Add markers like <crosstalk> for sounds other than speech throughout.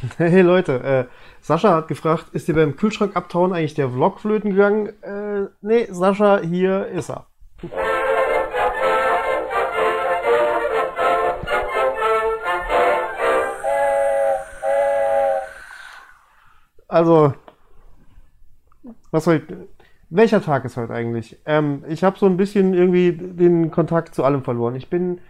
<laughs> Hey Leute, äh, Sascha hat gefragt, ist dir beim Kühlschrank abtauen eigentlich der Vlog flöten gegangen? Äh, nee, Sascha, hier ist er. Also, was soll ich, welcher Tag ist heute eigentlich? Ähm, ich habe so ein bisschen irgendwie den Kontakt zu allem verloren. Ich bin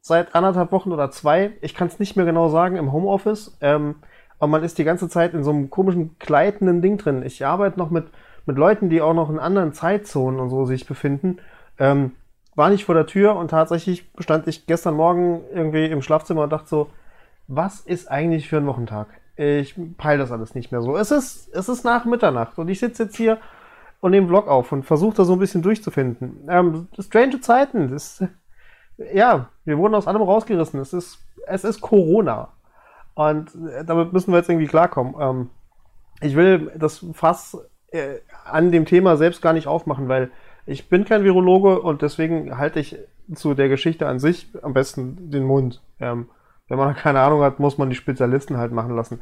seit anderthalb Wochen oder zwei, ich kann es nicht mehr genau sagen, im Homeoffice. Ähm, aber man ist die ganze Zeit in so einem komischen gleitenden Ding drin. Ich arbeite noch mit, mit Leuten, die auch noch in anderen Zeitzonen und so sich befinden. Ähm, war nicht vor der Tür und tatsächlich stand ich gestern Morgen irgendwie im Schlafzimmer und dachte so, was ist eigentlich für ein Wochentag? Ich peile das alles nicht mehr so. Es ist, es ist nach Mitternacht und ich sitze jetzt hier und nehme Vlog auf und versuche da so ein bisschen durchzufinden. Ähm, strange Zeiten. Das, ja, wir wurden aus allem rausgerissen. Es ist, es ist Corona. Und äh, damit müssen wir jetzt irgendwie klarkommen. Ähm, ich will das Fass äh, an dem Thema selbst gar nicht aufmachen, weil ich bin kein Virologe und deswegen halte ich zu der Geschichte an sich am besten den Mund. Ähm, wenn man <laughs> keine Ahnung hat, muss man die Spezialisten halt machen lassen.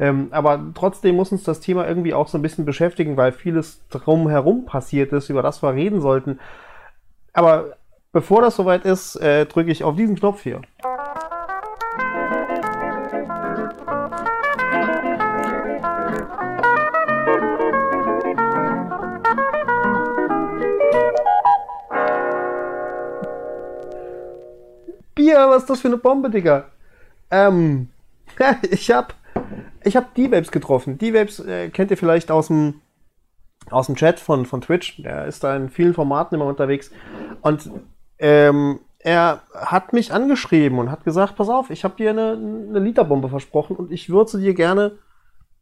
Ähm, aber trotzdem muss uns das Thema irgendwie auch so ein bisschen beschäftigen, weil vieles drumherum passiert ist, über das wir reden sollten. Aber bevor das soweit ist, äh, drücke ich auf diesen Knopf hier. Bier, was ist das für eine Bombe, Digga? Ähm, <laughs> ich hab, ich hab D-Vapes getroffen. D-Vapes äh, kennt ihr vielleicht aus dem, aus dem Chat von, von Twitch. Der ist da in vielen Formaten immer unterwegs. Und ähm, er hat mich angeschrieben und hat gesagt, pass auf, ich habe dir eine, eine Literbombe versprochen und ich würde sie dir gerne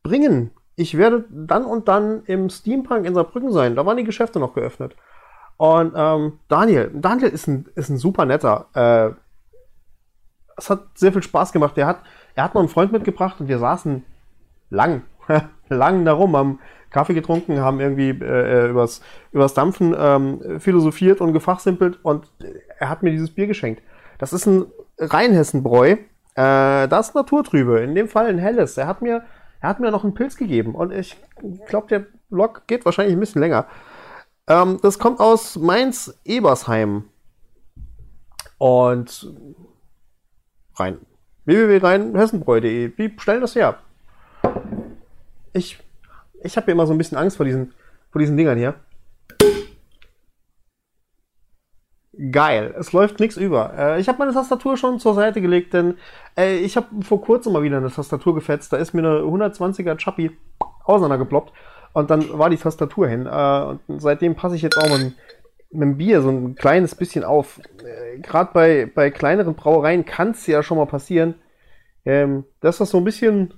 bringen. Ich werde dann und dann im Steampunk in Saarbrücken sein. Da waren die Geschäfte noch geöffnet. Und ähm, Daniel, Daniel ist ein, ist ein super netter. Äh, es hat sehr viel Spaß gemacht. Er hat, er hat noch einen Freund mitgebracht und wir saßen lang, <laughs> lang darum, haben Kaffee getrunken, haben irgendwie äh, übers, übers Dampfen ähm, philosophiert und gefachsimpelt und er hat mir dieses Bier geschenkt. Das ist ein Rheinhessenbräu. Äh, das ist Naturtrübe, in dem Fall ein helles. Er hat mir, er hat mir noch einen Pilz gegeben und ich glaube, der Blog geht wahrscheinlich ein bisschen länger. Ähm, das kommt aus Mainz-Ebersheim. Und rein. www.rheinhessenbräu.de. Wie stellen das her? Ich, ich habe immer so ein bisschen Angst vor diesen, vor diesen Dingern hier. Geil, es läuft nichts über. Äh, ich habe meine Tastatur schon zur Seite gelegt, denn äh, ich habe vor kurzem mal wieder eine Tastatur gefetzt. Da ist mir eine 120er Chappy auseinandergeploppt und dann war die Tastatur hin. Äh, und seitdem passe ich jetzt auch mit dem Bier so ein kleines bisschen auf. Äh, Gerade bei, bei kleineren Brauereien kann es ja schon mal passieren, ähm, dass das so ein bisschen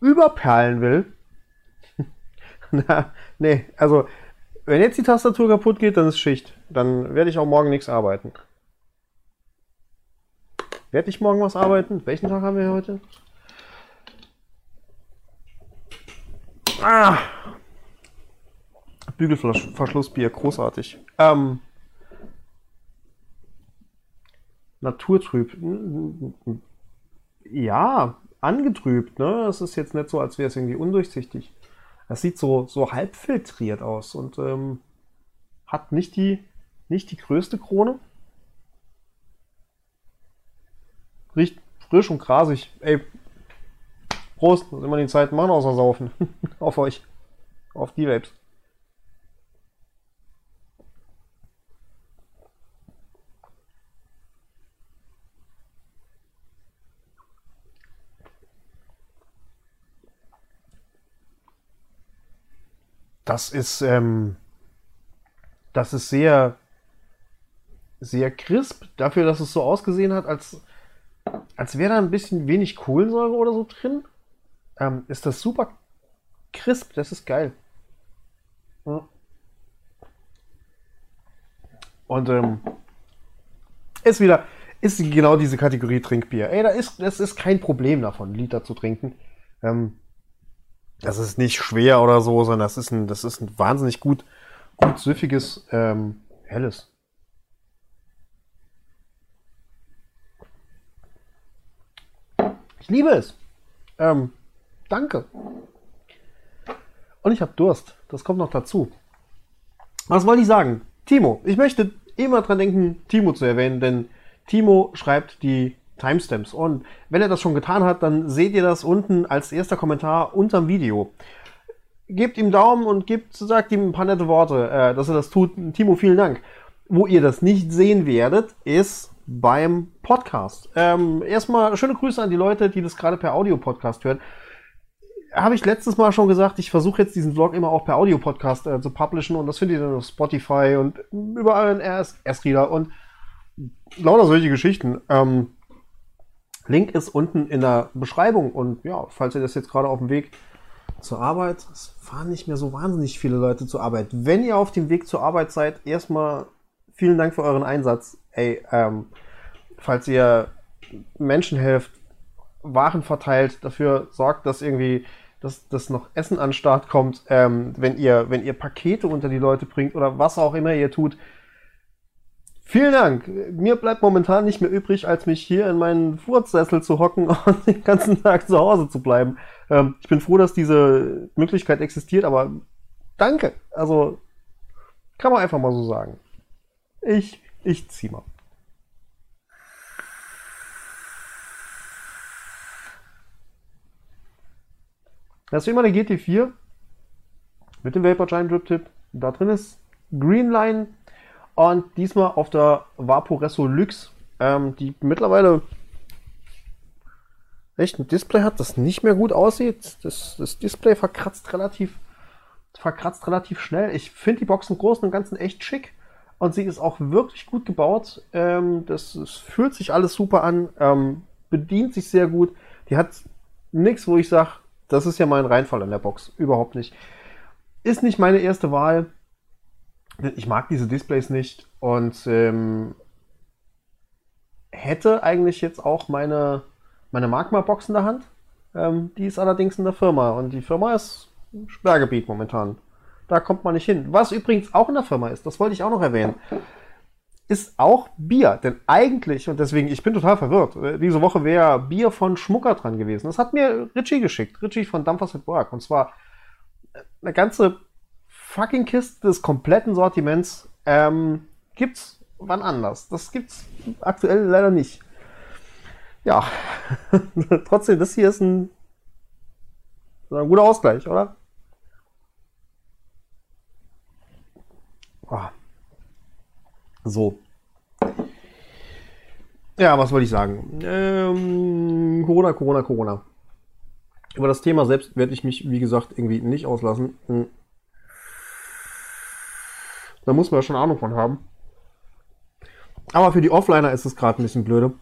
überperlen will. <laughs> Na, nee, also wenn jetzt die Tastatur kaputt geht, dann ist Schicht. Dann werde ich auch morgen nichts arbeiten. Werde ich morgen was arbeiten? Welchen Tag haben wir heute? Ah, Bügelverschlussbier, großartig. Ähm, Naturtrüb. Ja, angetrübt, ne? Es ist jetzt nicht so, als wäre es irgendwie undurchsichtig. Es sieht so, so halb filtriert aus und ähm, hat nicht die, nicht die größte Krone. Riecht frisch und grasig. Ey, Prost, was immer die Zeit machen außer saufen. <laughs> Auf euch. Auf die Vapes. Das ist, ähm, das ist sehr, sehr crisp dafür, dass es so ausgesehen hat, als, als wäre da ein bisschen wenig Kohlensäure oder so drin. Ähm, ist das super crisp, das ist geil. Und ähm, ist wieder, ist genau diese Kategorie Trinkbier. Ey, da ist, das ist kein Problem davon, Liter zu trinken. Ähm, das ist nicht schwer oder so, sondern das ist ein, das ist ein wahnsinnig gut, gut süffiges, ähm, helles. Ich liebe es. Ähm, danke. Und ich habe Durst. Das kommt noch dazu. Was wollte ich sagen? Timo. Ich möchte immer dran denken, Timo zu erwähnen, denn Timo schreibt die Timestamps. Und wenn er das schon getan hat, dann seht ihr das unten als erster Kommentar unterm Video. Gebt ihm Daumen und gebt, sagt ihm ein paar nette Worte, äh, dass er das tut. Timo, vielen Dank. Wo ihr das nicht sehen werdet, ist beim Podcast. Ähm, erstmal schöne Grüße an die Leute, die das gerade per Audio-Podcast hören. Habe ich letztes Mal schon gesagt, ich versuche jetzt diesen Vlog immer auch per Audio-Podcast äh, zu publishen und das findet ihr dann auf Spotify und überall in RS-Reader und lauter solche Geschichten. Ähm, Link ist unten in der Beschreibung und ja, falls ihr das jetzt gerade auf dem Weg zur Arbeit, es fahren nicht mehr so wahnsinnig viele Leute zur Arbeit. Wenn ihr auf dem Weg zur Arbeit seid, erstmal vielen Dank für euren Einsatz. Ey, ähm, falls ihr Menschen helft, Waren verteilt, dafür sorgt, dass irgendwie dass, dass noch Essen an den Start kommt, ähm, wenn ihr wenn ihr Pakete unter die Leute bringt oder was auch immer ihr tut, Vielen Dank. Mir bleibt momentan nicht mehr übrig, als mich hier in meinen Furzsessel zu hocken <laughs> und den ganzen Tag zu Hause zu bleiben. Ähm, ich bin froh, dass diese Möglichkeit existiert, aber danke. Also kann man einfach mal so sagen. Ich, ich zieh mal. Das ist immer der GT4 mit dem Vapor Giant Drip Tip. Da drin ist Greenline und diesmal auf der Vaporesso Lux, ähm, die mittlerweile echt ein Display hat, das nicht mehr gut aussieht. Das, das Display verkratzt relativ, verkratzt relativ schnell. Ich finde die Box im Großen und Ganzen echt schick. Und sie ist auch wirklich gut gebaut. Ähm, das, das, fühlt sich alles super an, ähm, bedient sich sehr gut. Die hat nichts, wo ich sage, das ist ja mein Reinfall in der Box. Überhaupt nicht. Ist nicht meine erste Wahl ich mag diese Displays nicht und ähm, hätte eigentlich jetzt auch meine, meine Magma-Box in der Hand. Ähm, die ist allerdings in der Firma und die Firma ist Sperrgebiet momentan. Da kommt man nicht hin. Was übrigens auch in der Firma ist, das wollte ich auch noch erwähnen, ist auch Bier. Denn eigentlich, und deswegen, ich bin total verwirrt, äh, diese Woche wäre Bier von Schmucker dran gewesen. Das hat mir Richie geschickt, Richie von Dampfers at Work. Und zwar eine ganze fucking Kiste des kompletten Sortiments ähm, gibt's wann anders. Das gibt's aktuell leider nicht. Ja, <laughs> trotzdem, das hier ist ein, ein guter Ausgleich, oder? Oh. So. Ja, was wollte ich sagen? Ähm, Corona, Corona, Corona. Über das Thema selbst werde ich mich, wie gesagt, irgendwie nicht auslassen. Da muss man ja schon Ahnung von haben. Aber für die Offliner ist es gerade ein bisschen blöde.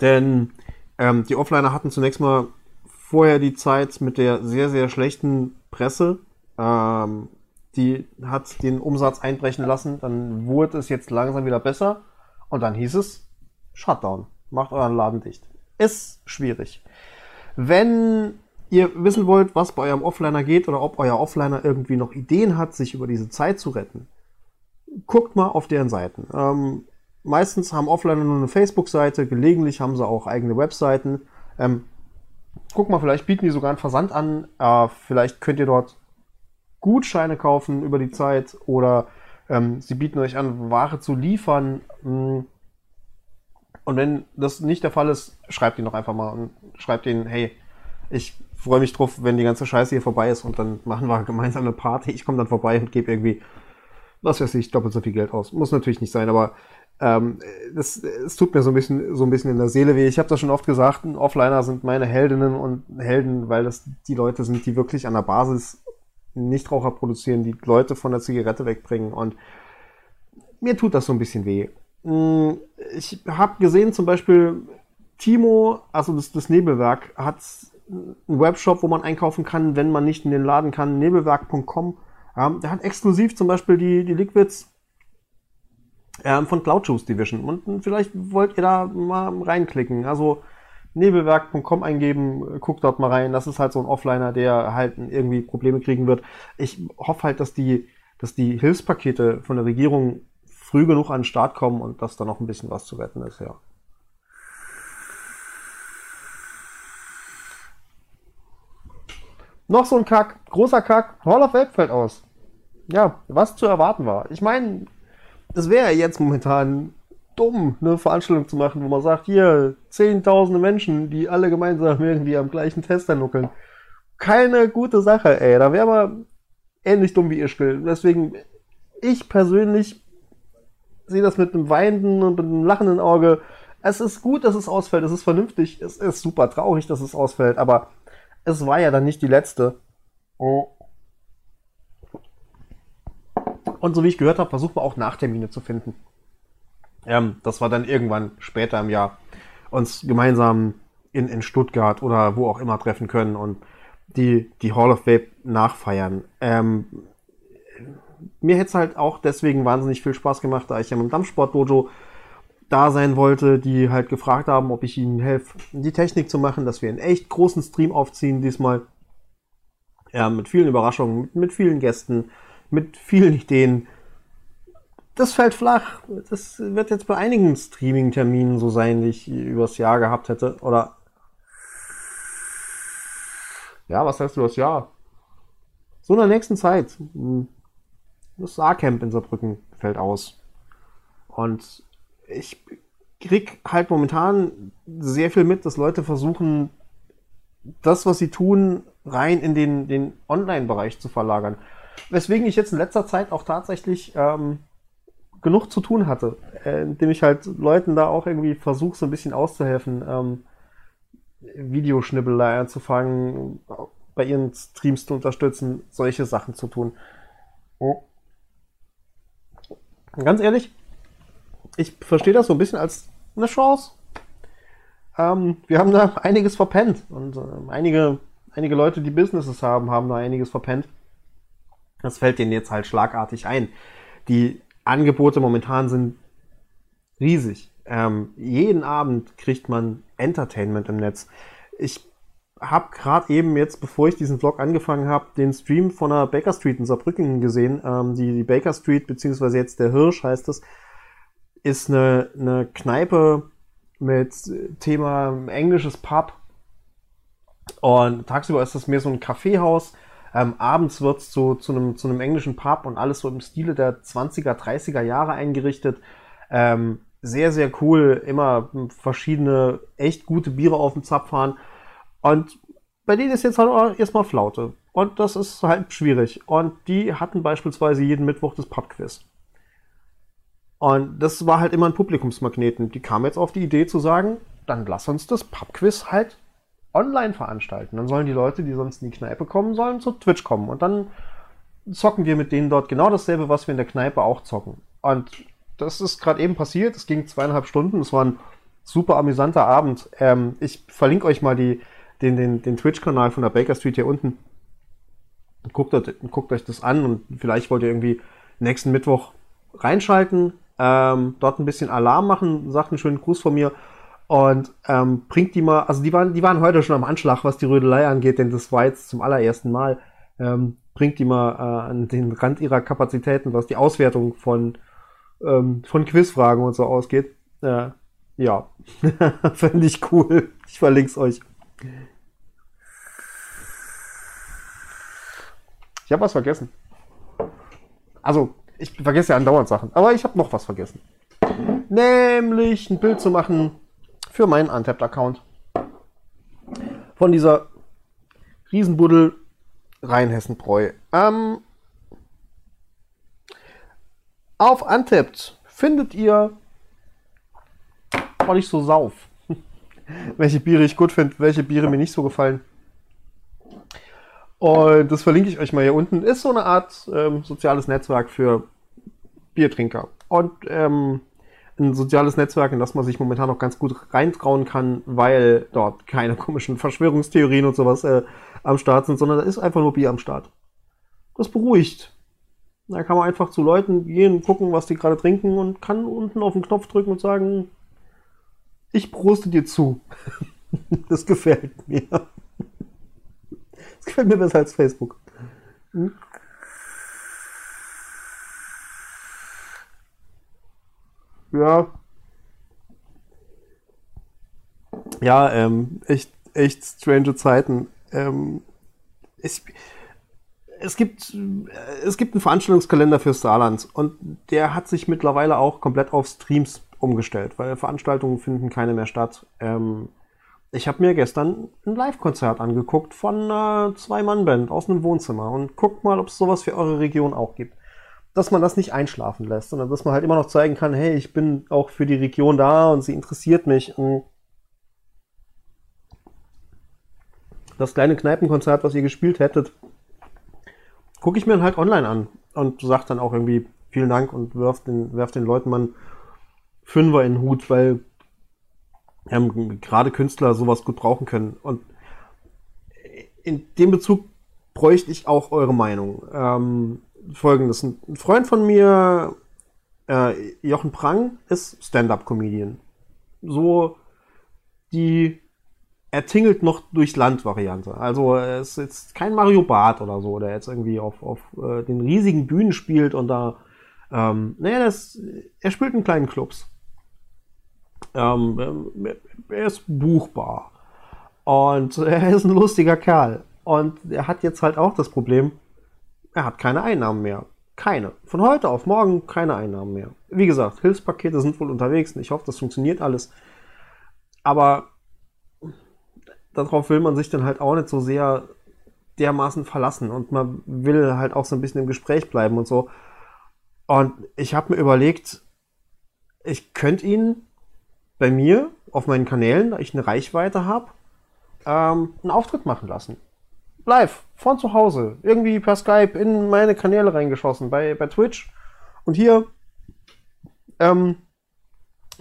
Denn ähm, die Offliner hatten zunächst mal vorher die Zeit mit der sehr, sehr schlechten Presse. Ähm, die hat den Umsatz einbrechen lassen. Dann wurde es jetzt langsam wieder besser. Und dann hieß es Shutdown. Macht euren Laden dicht. Ist schwierig. Wenn ihr wissen wollt, was bei eurem Offliner geht oder ob euer Offliner irgendwie noch Ideen hat, sich über diese Zeit zu retten, guckt mal auf deren Seiten. Ähm, meistens haben Offliner nur eine Facebook-Seite, gelegentlich haben sie auch eigene Webseiten. Ähm, guck mal, vielleicht bieten die sogar einen Versand an. Äh, vielleicht könnt ihr dort Gutscheine kaufen über die Zeit oder ähm, sie bieten euch an, Ware zu liefern. Mm. Und wenn das nicht der Fall ist, schreibt ihnen doch einfach mal und schreibt ihnen, hey, ich freue mich drauf, wenn die ganze Scheiße hier vorbei ist und dann machen wir gemeinsam eine Party. Ich komme dann vorbei und gebe irgendwie, was weiß ich, doppelt so viel Geld aus. Muss natürlich nicht sein, aber ähm, es tut mir so ein bisschen, so ein bisschen in der Seele weh. Ich habe das schon oft gesagt, Offliner sind meine Heldinnen und Helden, weil das die Leute sind, die wirklich an der Basis Nichtraucher produzieren, die Leute von der Zigarette wegbringen und mir tut das so ein bisschen weh. Hm, ich habe gesehen zum Beispiel Timo, also das, das Nebelwerk, hat ein Webshop, wo man einkaufen kann, wenn man nicht in den Laden kann, nebelwerk.com. Ja, der hat exklusiv zum Beispiel die, die Liquids ähm, von Cloud Juice Division. Und vielleicht wollt ihr da mal reinklicken. Also nebelwerk.com eingeben, guckt dort mal rein. Das ist halt so ein Offliner, der halt irgendwie Probleme kriegen wird. Ich hoffe halt, dass die, dass die Hilfspakete von der Regierung früh genug an den Start kommen und dass da noch ein bisschen was zu retten ist, ja. Noch so ein Kack, großer Kack, Hall of Fame fällt aus. Ja, was zu erwarten war. Ich meine, es wäre jetzt momentan dumm, eine Veranstaltung zu machen, wo man sagt, hier, zehntausende Menschen, die alle gemeinsam irgendwie am gleichen Tester nuckeln. Keine gute Sache, ey. Da wäre man ähnlich dumm wie Ischgl. Deswegen, ich persönlich sehe das mit einem weinenden und mit einem lachenden Auge. Es ist gut, dass es ausfällt. Es ist vernünftig. Es ist super traurig, dass es ausfällt. Aber es war ja dann nicht die letzte. Und so wie ich gehört habe, versuchen wir auch Nachtermine zu finden ähm, dass wir dann irgendwann später im Jahr uns gemeinsam in, in Stuttgart oder wo auch immer treffen können und die, die Hall of Fame nachfeiern. Ähm, mir hätte es halt auch deswegen wahnsinnig viel Spaß gemacht, da ich ja mit dem Dampfsport-Dojo da sein wollte, die halt gefragt haben, ob ich ihnen helfe, die Technik zu machen, dass wir einen echt großen Stream aufziehen diesmal. Ja, mit vielen Überraschungen, mit, mit vielen Gästen, mit vielen Ideen das fällt flach. Das wird jetzt bei einigen Streaming-Terminen so sein, die ich übers Jahr gehabt hätte. Oder. Ja, was heißt übers Jahr? So in der nächsten Zeit. Das Saarcamp in Saarbrücken fällt aus. Und ich krieg halt momentan sehr viel mit, dass Leute versuchen, das, was sie tun, rein in den, den Online-Bereich zu verlagern. Weswegen ich jetzt in letzter Zeit auch tatsächlich ähm, genug zu tun hatte, äh, indem ich halt Leuten da auch irgendwie versuche, so ein bisschen auszuhelfen, ähm, Videoschnibbelei anzufangen, bei ihren Streams zu unterstützen, solche Sachen zu tun. Oh. Ganz ehrlich, ich verstehe das so ein bisschen als eine Chance. Ähm, wir haben da einiges verpennt und äh, einige, einige Leute, die Businesses haben, haben da einiges verpennt. Das fällt denen jetzt halt schlagartig ein. Die Angebote momentan sind riesig. Ähm, jeden Abend kriegt man Entertainment im Netz. Ich habe gerade eben jetzt, bevor ich diesen Vlog angefangen habe, den Stream von der Baker Street in Saarbrücken gesehen. Ähm, die, die Baker Street, beziehungsweise jetzt der Hirsch heißt es, ist eine, eine Kneipe mit Thema englisches Pub. Und tagsüber ist das mehr so ein Kaffeehaus ähm, abends wird es zu, zu, einem, zu einem englischen Pub und alles so im Stile der 20er, 30er Jahre eingerichtet. Ähm, sehr, sehr cool. Immer verschiedene, echt gute Biere auf dem Zapf fahren. Und bei denen ist jetzt halt erstmal Flaute. Und das ist halt schwierig. Und die hatten beispielsweise jeden Mittwoch das Pubquiz. Und das war halt immer ein Publikumsmagneten. Die kamen jetzt auf die Idee zu sagen, dann lass uns das Pubquiz halt online veranstalten. Dann sollen die Leute, die sonst in die Kneipe kommen, sollen zu Twitch kommen. Und dann zocken wir mit denen dort genau dasselbe, was wir in der Kneipe auch zocken. Und das ist gerade eben passiert. Es ging zweieinhalb Stunden. Es war ein super amüsanter Abend. Ähm, ich verlinke euch mal die, den, den, den Twitch-Kanal von der Baker Street hier unten. Guckt, guckt, euch das an und vielleicht wollt ihr irgendwie nächsten Mittwoch reinschalten, ähm, dort ein bisschen Alarm machen, sagt einen schönen Gruß von mir und ähm, bringt die mal, also die waren, die waren heute schon am Anschlag, was die Rödelei angeht, denn das war jetzt zum allerersten Mal. Ähm, bringt die mal äh, an den Rand ihrer Kapazitäten, was die Auswertung von, ähm, von Quizfragen und so ausgeht. Äh, ja, <laughs> fände ich cool. Ich verlinke es euch. Ich habe was vergessen. Also, ich vergesse ja andauernd Sachen, aber ich habe noch was vergessen. Nämlich ein Bild zu machen für meinen Untapped-Account. Von dieser Riesenbuddel Rheinhessen-Bräu. Ähm, auf Untapped findet ihr, weil ich so sauf, <laughs> welche Biere ich gut finde, welche Biere mir nicht so gefallen. Und das verlinke ich euch mal hier unten. Ist so eine Art ähm, soziales Netzwerk für Biertrinker. Und ähm, ein soziales Netzwerk, in das man sich momentan noch ganz gut reintrauen kann, weil dort keine komischen Verschwörungstheorien und sowas äh, am Start sind, sondern da ist einfach nur Bier am Start. Das beruhigt. Da kann man einfach zu Leuten gehen, gucken, was die gerade trinken und kann unten auf den Knopf drücken und sagen, ich proste dir zu. <laughs> das gefällt mir. Das gefällt mir besser als Facebook. Hm? Ja. Ja, ähm, echt, echt strange Zeiten. Ähm, es, es, gibt, es gibt einen Veranstaltungskalender für Starlands und der hat sich mittlerweile auch komplett auf Streams umgestellt, weil Veranstaltungen finden keine mehr statt. Ähm, ich habe mir gestern ein Live-Konzert angeguckt von einer Zwei-Mann-Band aus einem Wohnzimmer und guckt mal, ob es sowas für eure Region auch gibt. Dass man das nicht einschlafen lässt, sondern dass man halt immer noch zeigen kann, hey, ich bin auch für die Region da und sie interessiert mich. Und das kleine Kneipenkonzert, was ihr gespielt hättet, gucke ich mir dann halt online an und sag dann auch irgendwie vielen Dank und werft den, werft den Leuten mal einen Fünfer in den Hut, weil ähm, gerade Künstler sowas gut brauchen können. Und in dem Bezug bräuchte ich auch eure Meinung. Ähm, Folgendes: Ein Freund von mir, äh, Jochen Prang, ist Stand-up-Comedian. So die er tingelt noch durchs Land Variante. Also es ist jetzt kein Mario Barth oder so, der jetzt irgendwie auf, auf äh, den riesigen Bühnen spielt und da, ähm, naja, das, er spielt in kleinen Clubs. Ähm, er ist buchbar. Und er ist ein lustiger Kerl. Und er hat jetzt halt auch das Problem, er hat keine Einnahmen mehr. Keine. Von heute auf morgen keine Einnahmen mehr. Wie gesagt, Hilfspakete sind wohl unterwegs und ich hoffe, das funktioniert alles. Aber darauf will man sich dann halt auch nicht so sehr dermaßen verlassen und man will halt auch so ein bisschen im Gespräch bleiben und so. Und ich habe mir überlegt, ich könnte ihn bei mir auf meinen Kanälen, da ich eine Reichweite habe, ähm, einen Auftritt machen lassen. Live, von zu Hause, irgendwie per Skype in meine Kanäle reingeschossen, bei, bei Twitch. Und hier, ähm,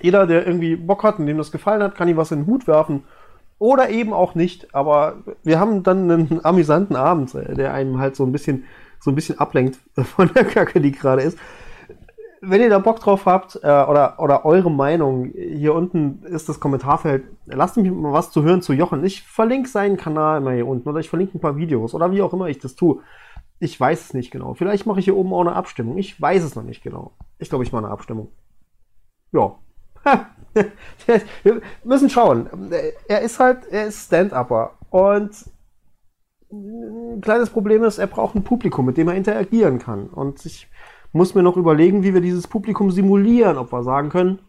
jeder, der irgendwie Bock hat und dem das gefallen hat, kann ihm was in den Hut werfen. Oder eben auch nicht. Aber wir haben dann einen <laughs> amüsanten Abend, der einem halt so ein bisschen, so ein bisschen ablenkt <laughs> von der Kacke, die gerade ist wenn ihr da Bock drauf habt äh, oder, oder eure Meinung, hier unten ist das Kommentarfeld. Lasst mich mal was zu hören zu Jochen. Ich verlinke seinen Kanal immer hier unten oder ich verlinke ein paar Videos oder wie auch immer ich das tue. Ich weiß es nicht genau. Vielleicht mache ich hier oben auch eine Abstimmung. Ich weiß es noch nicht genau. Ich glaube, ich mache eine Abstimmung. Ja. <laughs> Wir müssen schauen. Er ist halt, er ist Stand-Upper. Und ein kleines Problem ist, er braucht ein Publikum, mit dem er interagieren kann. Und ich muss mir noch überlegen, wie wir dieses Publikum simulieren, ob wir sagen können,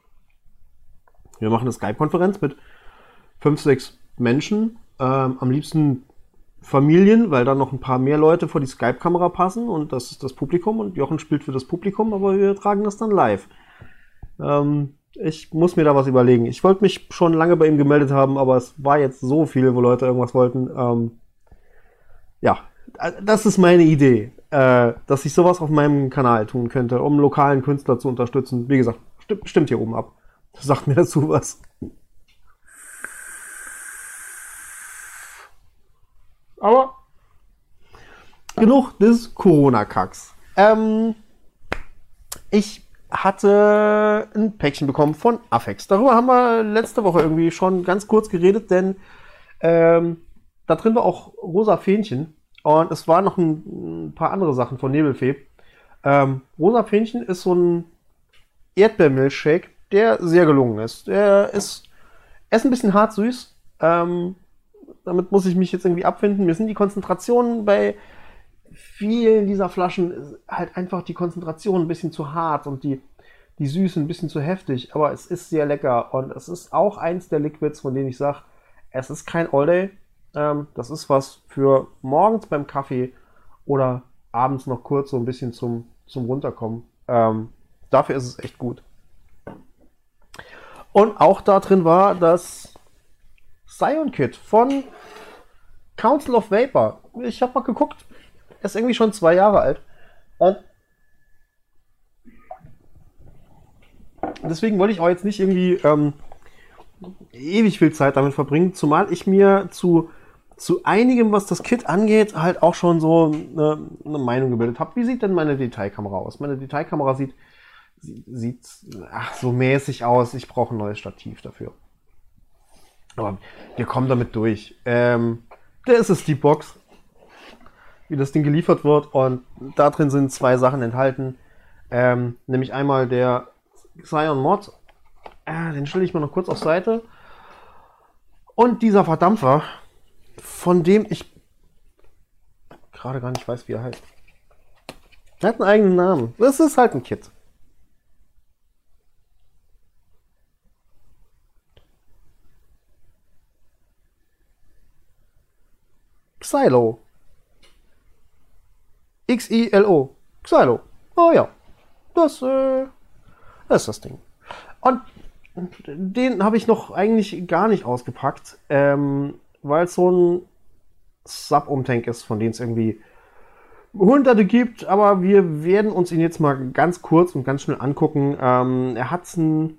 wir machen eine Skype-Konferenz mit fünf, sechs Menschen, ähm, am liebsten Familien, weil dann noch ein paar mehr Leute vor die Skype-Kamera passen und das ist das Publikum und Jochen spielt für das Publikum, aber wir tragen das dann live. Ähm, ich muss mir da was überlegen. Ich wollte mich schon lange bei ihm gemeldet haben, aber es war jetzt so viel, wo Leute irgendwas wollten. Ähm, ja, das ist meine Idee äh, dass ich sowas auf meinem Kanal tun könnte, um lokalen Künstler zu unterstützen. Wie gesagt, stimmt, stimmt hier oben ab. <laughs> Sagt mir dazu was. Aber genug des Corona-Kacks. Ähm, ich hatte ein Päckchen bekommen von Afex. Darüber haben wir letzte Woche irgendwie schon ganz kurz geredet, denn ähm, da drin war auch rosa Fähnchen. Und es waren noch ein, ein paar andere Sachen von Nebelfee. Ähm, Rosa Fähnchen ist so ein Erdbeermilchshake, der sehr gelungen ist. Der ist, er ist ein bisschen hart süß. Ähm, damit muss ich mich jetzt irgendwie abfinden. Mir sind die Konzentrationen bei vielen dieser Flaschen halt einfach die Konzentration ein bisschen zu hart und die, die Süße ein bisschen zu heftig. Aber es ist sehr lecker und es ist auch eins der Liquids, von denen ich sage, es ist kein All-Day, ähm, das ist was für morgens beim Kaffee oder abends noch kurz so ein bisschen zum, zum Runterkommen. Ähm, dafür ist es echt gut. Und auch da drin war das Scion Kit von Council of Vapor. Ich habe mal geguckt. Er ist irgendwie schon zwei Jahre alt. Und deswegen wollte ich auch jetzt nicht irgendwie ähm, ewig viel Zeit damit verbringen, zumal ich mir zu zu einigem, was das Kit angeht, halt auch schon so eine, eine Meinung gebildet habe. Wie sieht denn meine Detailkamera aus? Meine Detailkamera sieht, sieht ach, so mäßig aus. Ich brauche ein neues Stativ dafür. Aber wir kommen damit durch. Ähm, der ist es die Box, wie das Ding geliefert wird. Und da drin sind zwei Sachen enthalten. Ähm, nämlich einmal der Xion Mod. Äh, den stelle ich mal noch kurz auf Seite. Und dieser Verdampfer, von dem ich gerade gar nicht weiß, wie er heißt. Er hat einen eigenen Namen. Das ist halt ein Kit. Xylo. X-I-L-O. Xylo. Oh ja. Das, äh, das ist das Ding. Und den habe ich noch eigentlich gar nicht ausgepackt, ähm, weil es so ein Sub-Umtank ist, von denen es irgendwie hunderte gibt, aber wir werden uns ihn jetzt mal ganz kurz und ganz schnell angucken. Ähm, er hat einen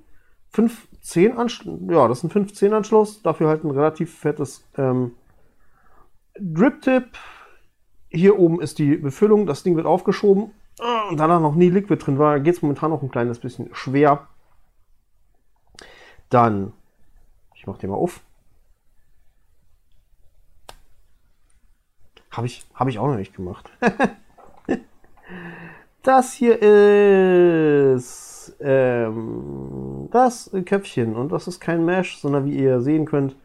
510 Anschluss, ja, das ist ein 510 Anschluss, dafür halt ein relativ fettes ähm, Drip-Tip. Hier oben ist die Befüllung, das Ding wird aufgeschoben. Und da noch nie Liquid drin war, geht es momentan noch ein kleines bisschen schwer. Dann, ich mache den mal auf. Habe ich, hab ich auch noch nicht gemacht. <laughs> das hier ist ähm, das Köpfchen und das ist kein Mesh, sondern wie ihr sehen könnt,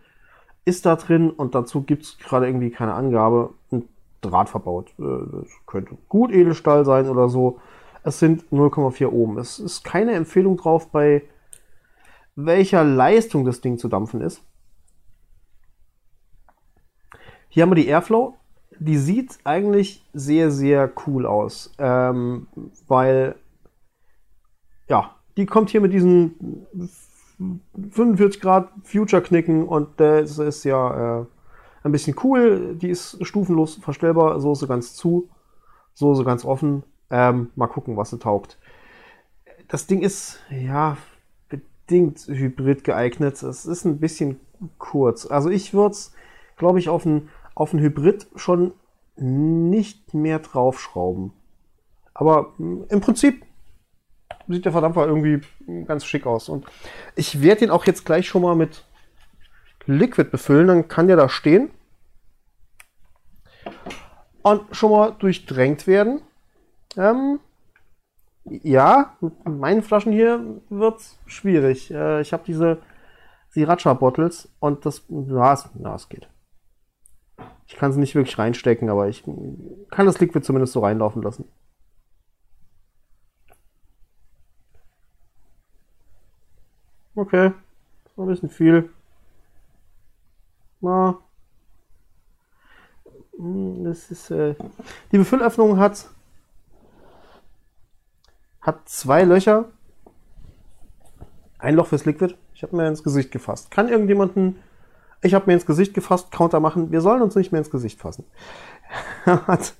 ist da drin und dazu gibt es gerade irgendwie keine Angabe. Ein Draht verbaut. Äh, das könnte gut Edelstahl sein oder so. Es sind 0,4 Ohm. Es ist keine Empfehlung drauf, bei welcher Leistung das Ding zu dampfen ist. Hier haben wir die Airflow die sieht eigentlich sehr, sehr cool aus, ähm, weil, ja, die kommt hier mit diesen 45 Grad Future-Knicken und das ist ja äh, ein bisschen cool. Die ist stufenlos verstellbar, so ist sie ganz zu, so ist sie ganz offen. Ähm, mal gucken, was sie taugt. Das Ding ist, ja, bedingt hybrid geeignet. Es ist ein bisschen kurz. Also ich würde es, glaube ich, auf ein auf ein Hybrid schon nicht mehr draufschrauben. Aber hm, im Prinzip sieht der Verdampfer irgendwie ganz schick aus. Und ich werde ihn auch jetzt gleich schon mal mit Liquid befüllen. Dann kann der da stehen und schon mal durchdrängt werden. Ähm, ja, mit meinen Flaschen hier wird es schwierig. Äh, ich habe diese Sriracha-Bottles und das, ja, es, ja, es geht. Ich kann es nicht wirklich reinstecken, aber ich kann das Liquid zumindest so reinlaufen lassen. Okay, war ein bisschen viel. Na. Hm, das ist, äh, die Befüllöffnung hat, hat zwei Löcher. Ein Loch fürs Liquid. Ich habe mir ins Gesicht gefasst. Kann irgendjemanden ich habe mir ins Gesicht gefasst, Counter machen, wir sollen uns nicht mehr ins Gesicht fassen. <laughs> hat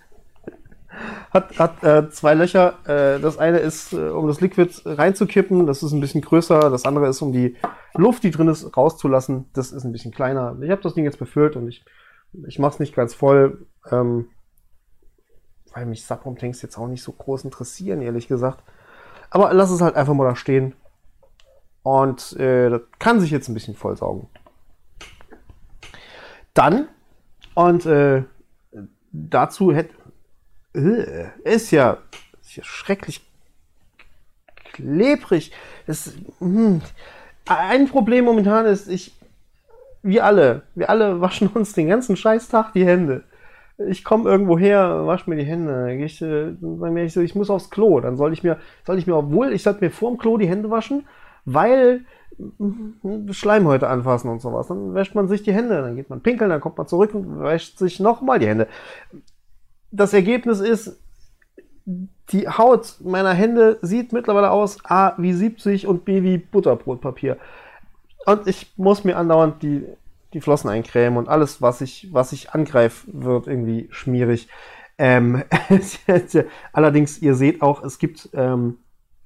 hat, hat äh, zwei Löcher. Äh, das eine ist, äh, um das Liquid reinzukippen, das ist ein bisschen größer. Das andere ist, um die Luft, die drin ist, rauszulassen. Das ist ein bisschen kleiner. Ich habe das Ding jetzt befüllt und ich, ich mache es nicht ganz voll, ähm, weil mich Subrom-Tanks jetzt auch nicht so groß interessieren, ehrlich gesagt. Aber lass es halt einfach mal da stehen. Und äh, das kann sich jetzt ein bisschen vollsaugen. Dann, und äh, dazu hätte, äh, ist, ja, ist ja schrecklich klebrig. Das, mh. Ein Problem momentan ist, ich, wir alle, wir alle waschen uns den ganzen Scheißtag die Hände. Ich komme irgendwo her, wasche mir die Hände. Ich, äh, ich, so, ich muss aufs Klo. Dann soll ich mir, soll ich mir, obwohl ich sollte mir vorm Klo die Hände waschen, weil Schleimhäute anfassen und sowas. Dann wäscht man sich die Hände, dann geht man pinkeln, dann kommt man zurück und wäscht sich nochmal die Hände. Das Ergebnis ist, die Haut meiner Hände sieht mittlerweile aus A wie 70 und B wie Butterbrotpapier. Und ich muss mir andauernd die, die Flossen eincremen und alles, was ich, was ich angreife, wird irgendwie schmierig. Ähm, <laughs> allerdings, ihr seht auch, es gibt, ähm,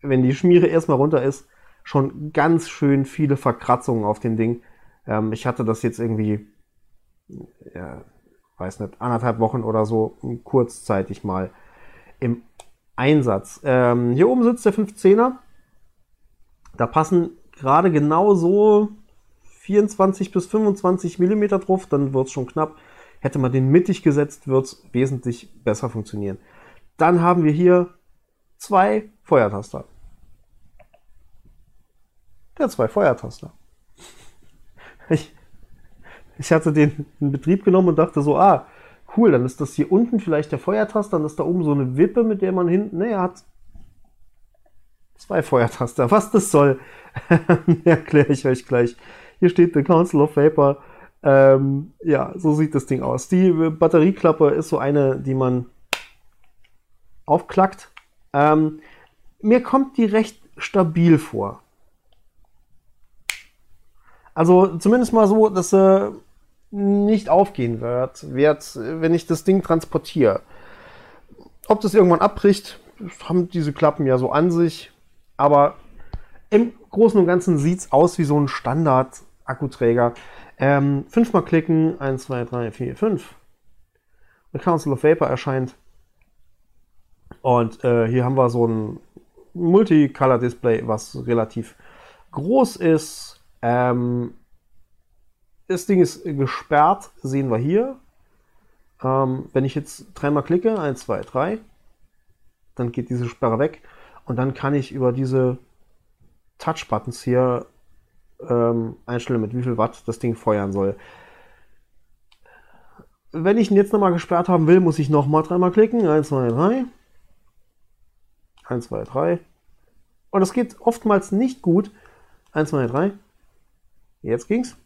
wenn die Schmiere erstmal runter ist, schon ganz schön viele Verkratzungen auf dem Ding. Ähm, ich hatte das jetzt irgendwie, ja, weiß nicht, anderthalb Wochen oder so kurzzeitig mal im Einsatz. Ähm, hier oben sitzt der 510er. Da passen gerade genau so 24 bis 25 Millimeter drauf, dann wird es schon knapp. Hätte man den mittig gesetzt, wird es wesentlich besser funktionieren. Dann haben wir hier zwei Feuertaster. Der hat zwei Feuertaster. Ich, ich hatte den in Betrieb genommen und dachte so, ah, Cool, dann ist das hier unten vielleicht der Feuertaster, dann ist da oben so eine Wippe, mit der man hinten, ne, er hat zwei Feuertaster. Was das soll, <laughs> erkläre ich euch gleich. Hier steht The Council of Vapor. Ähm, ja, so sieht das Ding aus. Die Batterieklappe ist so eine, die man aufklackt. Ähm, mir kommt die recht stabil vor. Also zumindest mal so, dass sie nicht aufgehen wird, wird, wenn ich das Ding transportiere. Ob das irgendwann abbricht, haben diese Klappen ja so an sich. Aber im Großen und Ganzen sieht es aus wie so ein Standard-Akkuträger. Ähm, fünfmal klicken, 1, 2, 3, 4, 5. The Council of Vapor erscheint. Und äh, hier haben wir so ein Multicolor-Display, was relativ groß ist. Ähm, das Ding ist gesperrt, sehen wir hier. Ähm, wenn ich jetzt dreimal klicke, 1, 2, 3, dann geht diese Sperre weg. Und dann kann ich über diese Touch-Buttons hier ähm, einstellen, mit wie viel Watt das Ding feuern soll. Wenn ich ihn jetzt nochmal gesperrt haben will, muss ich nochmal dreimal klicken. 1, 2, 3. 1, 2, 3. Und das geht oftmals nicht gut. 1, 2, 3. Jetzt ging's.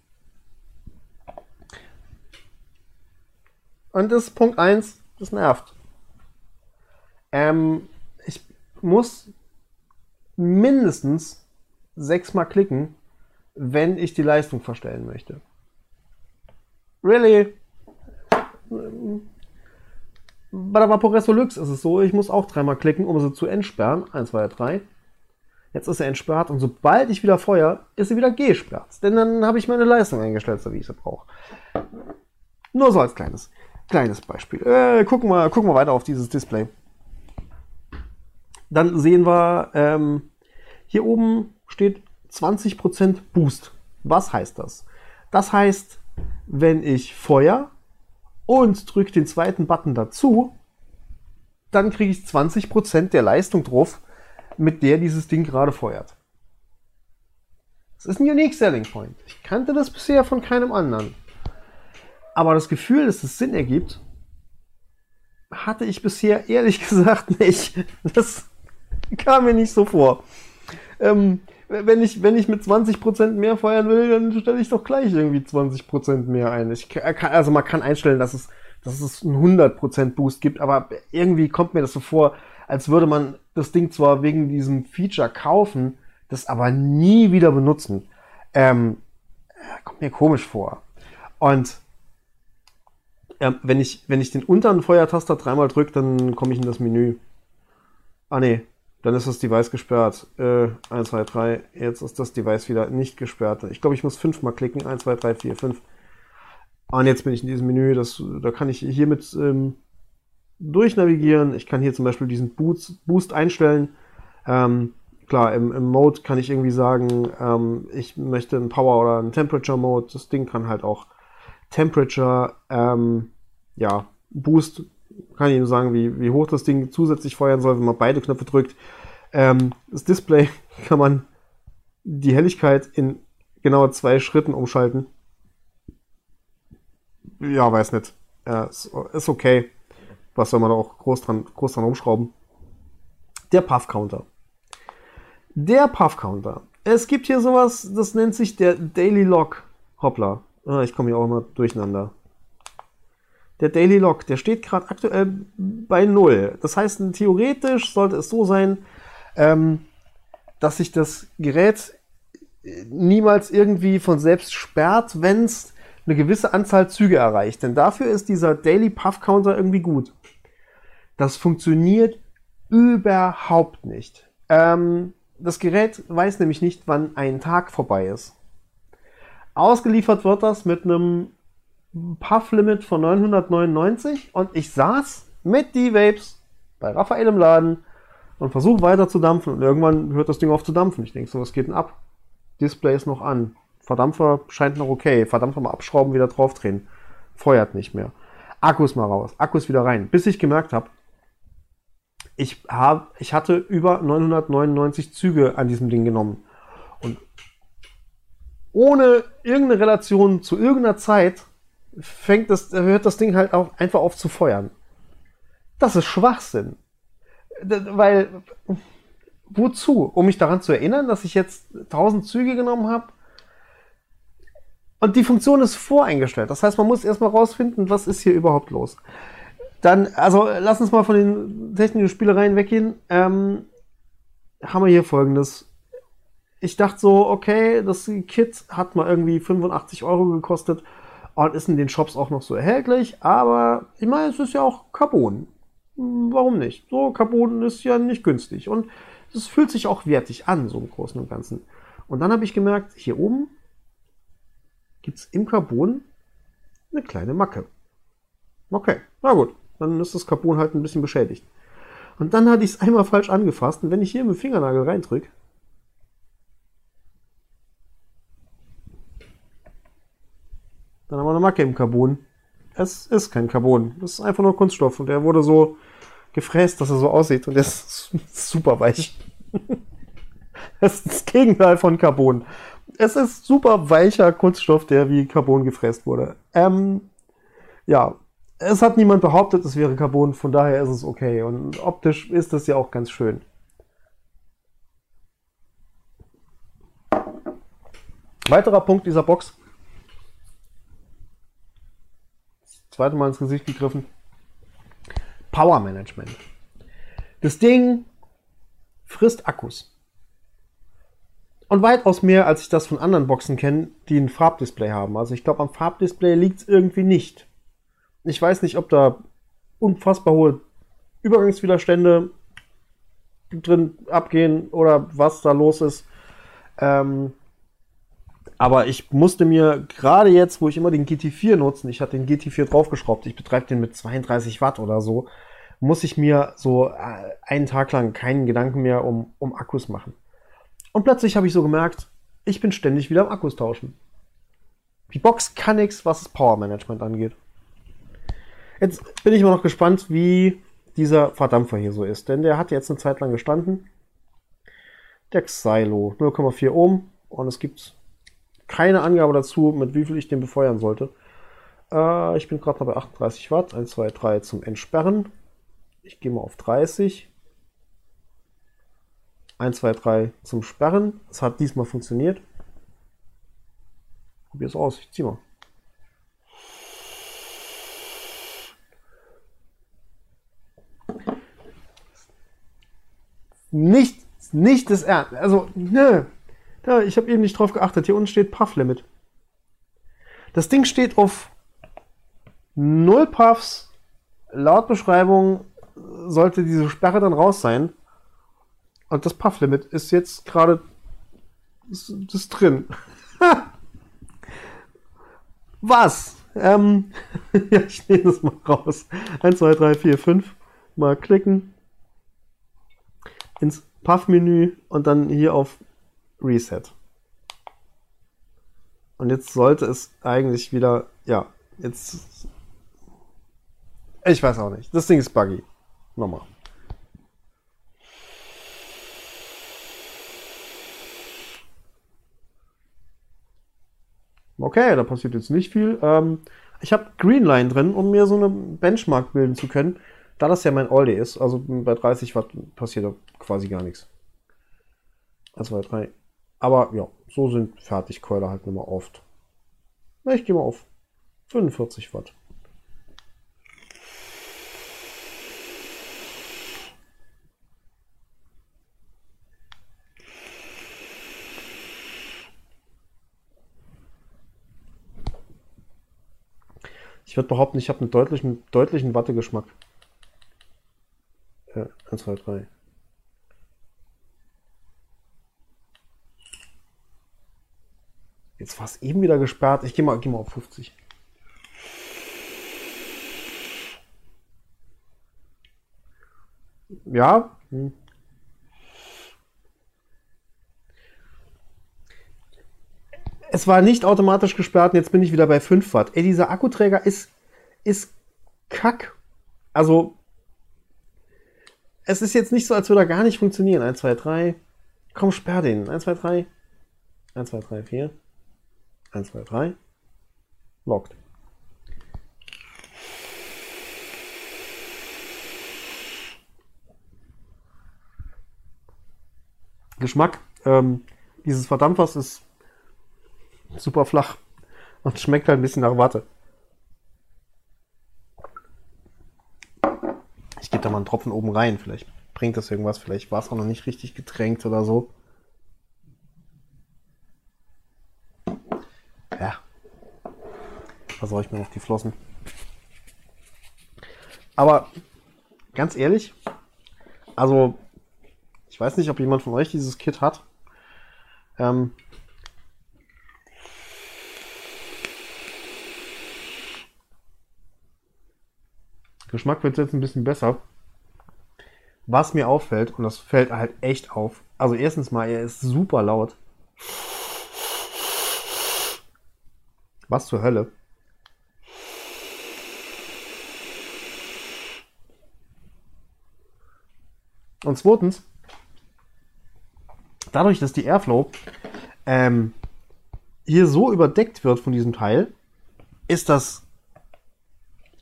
Und das ist Punkt 1, das nervt. Ähm, ich muss mindestens sechsmal klicken, wenn ich die Leistung verstellen möchte. Really? Bei der Vaporesso Lux ist es so, ich muss auch dreimal klicken, um sie zu entsperren. 1, 2, 3. Jetzt ist er entsperrt und sobald ich wieder feuer, ist sie wieder gesperrt. Denn dann habe ich meine Leistung eingestellt, so wie ich sie brauche. Nur so als kleines, kleines Beispiel. Äh, gucken, wir, gucken wir weiter auf dieses Display. Dann sehen wir, ähm, hier oben steht 20% Boost. Was heißt das? Das heißt, wenn ich feuer und drücke den zweiten Button dazu, dann kriege ich 20% der Leistung drauf, mit der dieses Ding gerade feuert. Das ist ein Unique Selling Point. Ich kannte das bisher von keinem anderen. Aber das Gefühl, dass es Sinn ergibt, hatte ich bisher ehrlich <laughs> gesagt nicht. Das kam mir nicht so vor. Ähm, wenn ich, wenn ich mit 20% mehr feuern will, dann stelle ich doch gleich irgendwie 20% mehr ein. Ich kann, also man kann einstellen, dass es, dass es einen 100% Boost gibt, aber irgendwie kommt mir das so vor, als würde man das Ding zwar wegen diesem Feature kaufen, das aber nie wieder benutzen. Ähm, kommt mir komisch vor. Und ähm, wenn, ich, wenn ich den unteren Feuertaster dreimal drücke, dann komme ich in das Menü. Ah nee, dann ist das Device gesperrt. Äh, 1, 2, 3. Jetzt ist das Device wieder nicht gesperrt. Ich glaube, ich muss fünfmal klicken. 1, 2, 3, 4, 5. Und jetzt bin ich in diesem Menü. Das, da kann ich hiermit ähm, durchnavigieren. Ich kann hier zum Beispiel diesen Boost, Boost einstellen. Ähm, klar, im, im, Mode kann ich irgendwie sagen, ähm, ich möchte einen Power oder einen Temperature Mode. Das Ding kann halt auch Temperature, ähm, ja, Boost kann ich Ihnen sagen, wie, wie hoch das Ding zusätzlich feuern soll, wenn man beide Knöpfe drückt. Ähm, das Display <laughs> kann man die Helligkeit in genau zwei Schritten umschalten. Ja, weiß nicht. Ist, ist okay. Was soll man da auch groß dran, groß dran umschrauben? Der Puff Counter. Der Puff Counter. Es gibt hier sowas, das nennt sich der Daily Log. Hoppla. Ah, ich komme hier auch immer durcheinander der Daily Log, der steht gerade aktuell bei 0. Das heißt, theoretisch sollte es so sein, ähm, dass sich das Gerät niemals irgendwie von selbst sperrt, wenn es eine gewisse Anzahl Züge erreicht. Denn dafür ist dieser Daily Puff Counter irgendwie gut. Das funktioniert überhaupt nicht. Ähm, das Gerät weiß nämlich nicht, wann ein Tag vorbei ist. Ausgeliefert wird das mit einem Puff-Limit von 999 und ich saß mit die Vapes bei Raphael im Laden und versuche weiter zu dampfen und irgendwann hört das Ding auf zu dampfen. Ich denke so, was geht denn ab? Display ist noch an. Verdampfer scheint noch okay. Verdampfer mal abschrauben, wieder draufdrehen. Feuert nicht mehr. Akkus mal raus. Akkus wieder rein. Bis ich gemerkt habe, ich, hab, ich hatte über 999 Züge an diesem Ding genommen. Und ohne irgendeine Relation zu irgendeiner Zeit fängt das, hört das Ding halt auch einfach auf zu feuern. Das ist Schwachsinn. Weil, wozu? Um mich daran zu erinnern, dass ich jetzt 1000 Züge genommen habe? Und die Funktion ist voreingestellt. Das heißt, man muss erstmal rausfinden, was ist hier überhaupt los. Dann, also lass uns mal von den technischen Spielereien weggehen. Ähm, haben wir hier folgendes. Ich dachte so, okay, das Kit hat mal irgendwie 85 Euro gekostet und ist in den Shops auch noch so erhältlich, aber ich meine, es ist ja auch Carbon. Warum nicht? So, Carbon ist ja nicht günstig und es fühlt sich auch wertig an, so im Großen und Ganzen. Und dann habe ich gemerkt, hier oben gibt es im Carbon eine kleine Macke. Okay, na gut, dann ist das Carbon halt ein bisschen beschädigt. Und dann hatte ich es einmal falsch angefasst und wenn ich hier mit dem Fingernagel reindrücke, dann haben wir eine Macke im Carbon. Es ist kein Carbon, das ist einfach nur Kunststoff und der wurde so gefräst, dass er so aussieht und der ist <laughs> super weich. <laughs> das ist das Gegenteil von Carbon. Es ist super weicher Kunststoff, der wie Carbon gefräst wurde. Ähm, ja, es hat niemand behauptet, es wäre Carbon, von daher ist es okay. Und optisch ist es ja auch ganz schön. Weiterer Punkt dieser Box. Das zweite Mal ins Gesicht gegriffen. Power Management. Das Ding frisst Akkus. Und weitaus mehr, als ich das von anderen Boxen kenne, die ein Farbdisplay haben. Also ich glaube, am Farbdisplay liegt es irgendwie nicht. Ich weiß nicht, ob da unfassbar hohe Übergangswiderstände drin abgehen oder was da los ist. Ähm, aber ich musste mir gerade jetzt, wo ich immer den GT4 nutzen, ich hatte den GT4 draufgeschraubt, ich betreibe den mit 32 Watt oder so, muss ich mir so äh, einen Tag lang keinen Gedanken mehr um, um Akkus machen. Und plötzlich habe ich so gemerkt, ich bin ständig wieder am Akkus tauschen. Die Box kann nichts, was das Power Management angeht. Jetzt bin ich immer noch gespannt, wie dieser Verdampfer hier so ist, denn der hat jetzt eine Zeit lang gestanden. Der Xylo 0,4 Ohm und es gibt keine Angabe dazu, mit wie viel ich den befeuern sollte. Äh, ich bin gerade bei 38 Watt. 1, 2, 3 zum Entsperren. Ich gehe mal auf 30. 1, 2, 3 zum Sperren. Es hat diesmal funktioniert. Probier es aus. Ich zieh mal. Nicht, nicht das Ernst. Also, nö. Ja, ich habe eben nicht drauf geachtet. Hier unten steht Puff Limit. Das Ding steht auf 0 Puffs. Laut Beschreibung sollte diese Sperre dann raus sein. Und das Puff Limit ist jetzt gerade das, das drin. <laughs> Was? Ähm, <laughs> ja, ich nehme das mal raus. 1, 2, 3, 4, 5. Mal klicken. Ins Puff-Menü und dann hier auf Reset. Und jetzt sollte es eigentlich wieder, ja, jetzt. Ich weiß auch nicht. Das Ding ist buggy. Nochmal. Okay, da passiert jetzt nicht viel. Ähm, ich habe Greenline drin, um mir so eine Benchmark bilden zu können. Da das ja mein All-Day ist, also bei 30 Watt passiert da quasi gar nichts. 1, 2, 3. Aber ja, so sind Fertigkeule halt immer oft. Ich gehe mal auf 45 Watt. Ich würde behaupten, ich habe einen deutlichen, deutlichen Wattegeschmack. Ja, 1, 2, 3. Jetzt war es eben wieder gesperrt. Ich gehe mal, geh mal auf 50. Ja. Hm. Es war nicht automatisch gesperrt und jetzt bin ich wieder bei 5 Watt. Ey, dieser Akkuträger ist, ist kack. Also, es ist jetzt nicht so, als würde er gar nicht funktionieren. 1, 2, 3. Komm, sperr den. 1, 2, 3. 1, 2, 3, 4. 1, 2, 3. Locked. Geschmack. Ähm, dieses Verdampfers ist super flach und schmeckt halt ein bisschen nach Watte. Da mal einen Tropfen oben rein. Vielleicht bringt das irgendwas. Vielleicht war es auch noch nicht richtig getränkt oder so. Ja. Versorge ich mir noch die Flossen. Aber ganz ehrlich, also ich weiß nicht, ob jemand von euch dieses Kit hat. Ähm, Geschmack wird jetzt ein bisschen besser. Was mir auffällt, und das fällt halt echt auf, also erstens mal, er ist super laut. Was zur Hölle? Und zweitens, dadurch, dass die Airflow ähm, hier so überdeckt wird von diesem Teil, ist das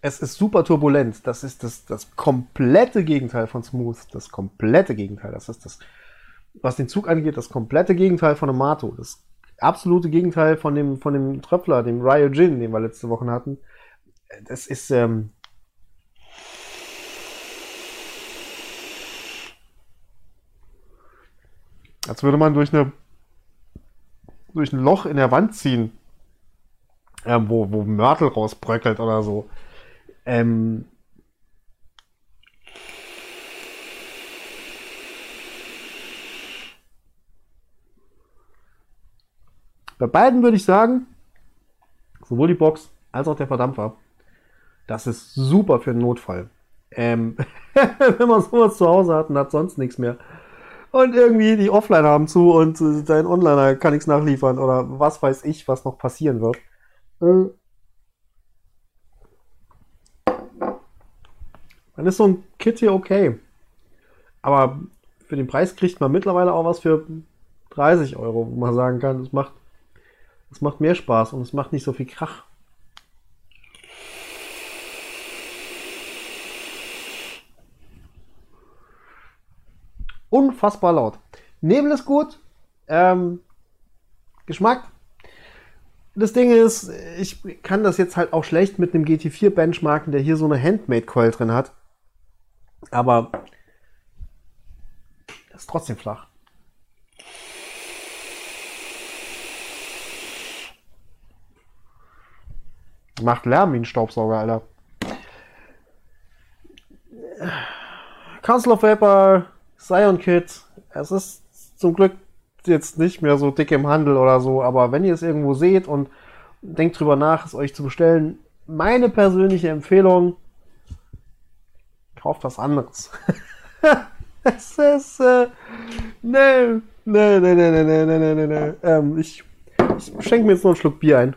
es ist super turbulent. Das ist das, das komplette Gegenteil von Smooth. Das komplette Gegenteil. Das ist das, was den Zug angeht, das komplette Gegenteil von einem Mato. Das absolute Gegenteil von dem, von dem Tröpfler, dem Ryojin, den wir letzte Woche hatten. Das ist, ähm, als würde man durch eine durch ein Loch in der Wand ziehen, ähm, wo, wo Mörtel rausbröckelt oder so. Ähm, bei beiden würde ich sagen, sowohl die Box als auch der Verdampfer, das ist super für einen Notfall. Ähm, <laughs> wenn man sowas zu Hause hat und hat sonst nichts mehr. Und irgendwie die Offline haben zu und äh, dein Onliner kann nichts nachliefern oder was weiß ich, was noch passieren wird. Äh, dann ist so ein Kit hier okay. Aber für den Preis kriegt man mittlerweile auch was für 30 Euro, wo man sagen kann, es macht, es macht mehr Spaß und es macht nicht so viel Krach. Unfassbar laut. Nebel ist gut. Ähm, Geschmack. Das Ding ist, ich kann das jetzt halt auch schlecht mit einem GT4 benchmarken, der hier so eine Handmade-Coil drin hat. Aber ist trotzdem flach. Macht Lärm wie ein Staubsauger, Alter. Council of Vapor, Scion Kit. Es ist zum Glück jetzt nicht mehr so dick im Handel oder so, aber wenn ihr es irgendwo seht und denkt drüber nach, es euch zu bestellen, meine persönliche Empfehlung, kauft was anderes. <laughs> es ist, äh, nee, nee, nee, nee, nee, nee, nee, nee. Ähm, ich, ich schenke mir jetzt noch einen Schluck Bier ein.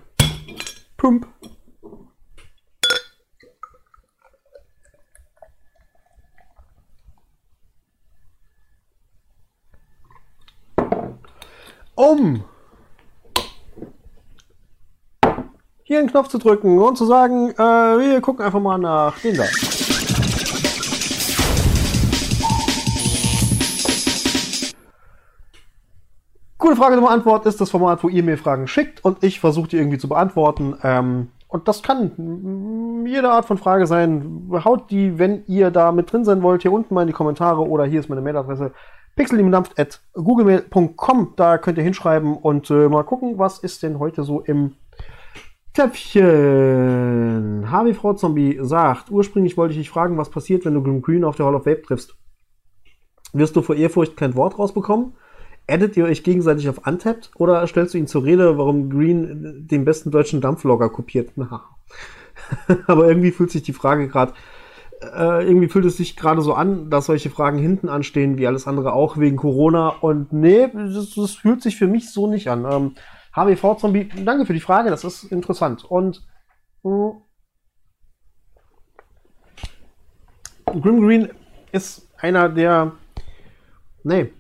Pump. Um hier einen Knopf zu drücken und zu sagen, äh, wir gucken einfach mal nach den da. Coole Frage Nummer Antwort ist das Format, wo ihr mir Fragen schickt und ich versuche die irgendwie zu beantworten. Ähm, und das kann jede Art von Frage sein. Haut die, wenn ihr da mit drin sein wollt, hier unten mal in die Kommentare oder hier ist meine Mailadresse pixeliebendampft.googlemail.com. Da könnt ihr hinschreiben und äh, mal gucken, was ist denn heute so im Töpfchen. Harvey Frau Zombie sagt, ursprünglich wollte ich dich fragen, was passiert, wenn du Grim Green auf der Hall of Vape triffst. Wirst du vor Ehrfurcht kein Wort rausbekommen? Addet ihr euch gegenseitig auf Untapped oder stellst du ihn zur Rede, warum Green den besten deutschen Dampflogger kopiert? Na. <laughs> Aber irgendwie fühlt sich die Frage gerade, äh, irgendwie fühlt es sich gerade so an, dass solche Fragen hinten anstehen, wie alles andere auch, wegen Corona. Und nee, das, das fühlt sich für mich so nicht an. Ähm, HWV Zombie, danke für die Frage, das ist interessant. Und mh, Grim Green ist einer der, nee,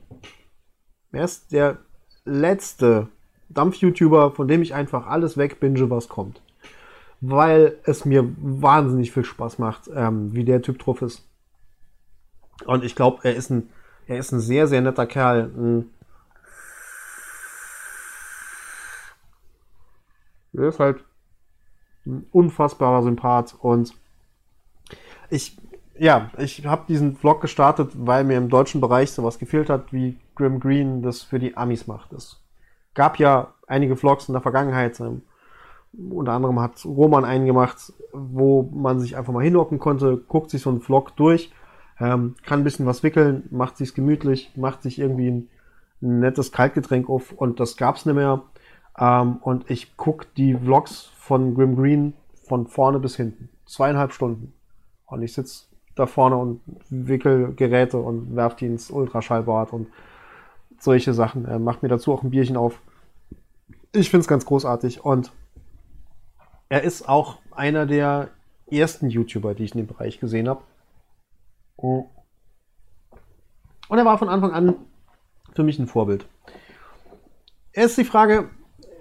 er ist der letzte Dampf-YouTuber, von dem ich einfach alles wegbinge, was kommt. Weil es mir wahnsinnig viel Spaß macht, ähm, wie der Typ drauf ist. Und ich glaube, er ist ein, er ist ein sehr, sehr netter Kerl. Ein er ist halt ein unfassbarer Sympath und ich, ja, ich habe diesen Vlog gestartet, weil mir im deutschen Bereich sowas gefehlt hat, wie Grim Green das für die Amis macht. Es gab ja einige Vlogs in der Vergangenheit. Ähm, unter anderem hat Roman einen gemacht, wo man sich einfach mal hinhocken konnte, guckt sich so einen Vlog durch, ähm, kann ein bisschen was wickeln, macht sich's gemütlich, macht sich irgendwie ein, ein nettes Kaltgetränk auf und das gab's nicht mehr. Ähm, und ich guck die Vlogs von Grim Green von vorne bis hinten. Zweieinhalb Stunden. Und ich sitz da vorne und wickel Geräte und werf die ins Ultraschallbad und solche Sachen. Er macht mir dazu auch ein Bierchen auf. Ich finde es ganz großartig und er ist auch einer der ersten YouTuber, die ich in dem Bereich gesehen habe. Und er war von Anfang an für mich ein Vorbild. Erst die Frage,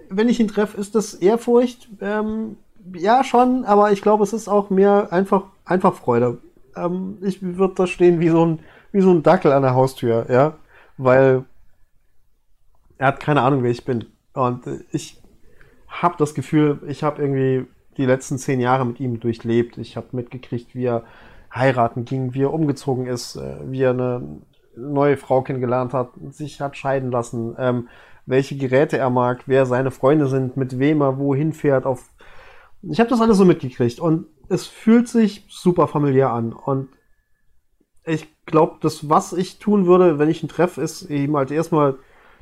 wenn ich ihn treffe, ist das Ehrfurcht? Ähm, ja, schon, aber ich glaube, es ist auch mehr einfach, einfach Freude. Ähm, ich würde da stehen wie so, ein, wie so ein Dackel an der Haustür, ja, weil er hat keine Ahnung, wer ich bin. Und ich habe das Gefühl, ich habe irgendwie die letzten zehn Jahre mit ihm durchlebt. Ich habe mitgekriegt, wie er heiraten ging, wie er umgezogen ist, äh, wie er eine neue Frau kennengelernt hat, sich hat scheiden lassen, ähm, welche Geräte er mag, wer seine Freunde sind, mit wem er wohin fährt. Auf ich habe das alles so mitgekriegt und es fühlt sich super familiär an. Und ich glaube, das, was ich tun würde, wenn ich ihn treffe, ist ihm halt erstmal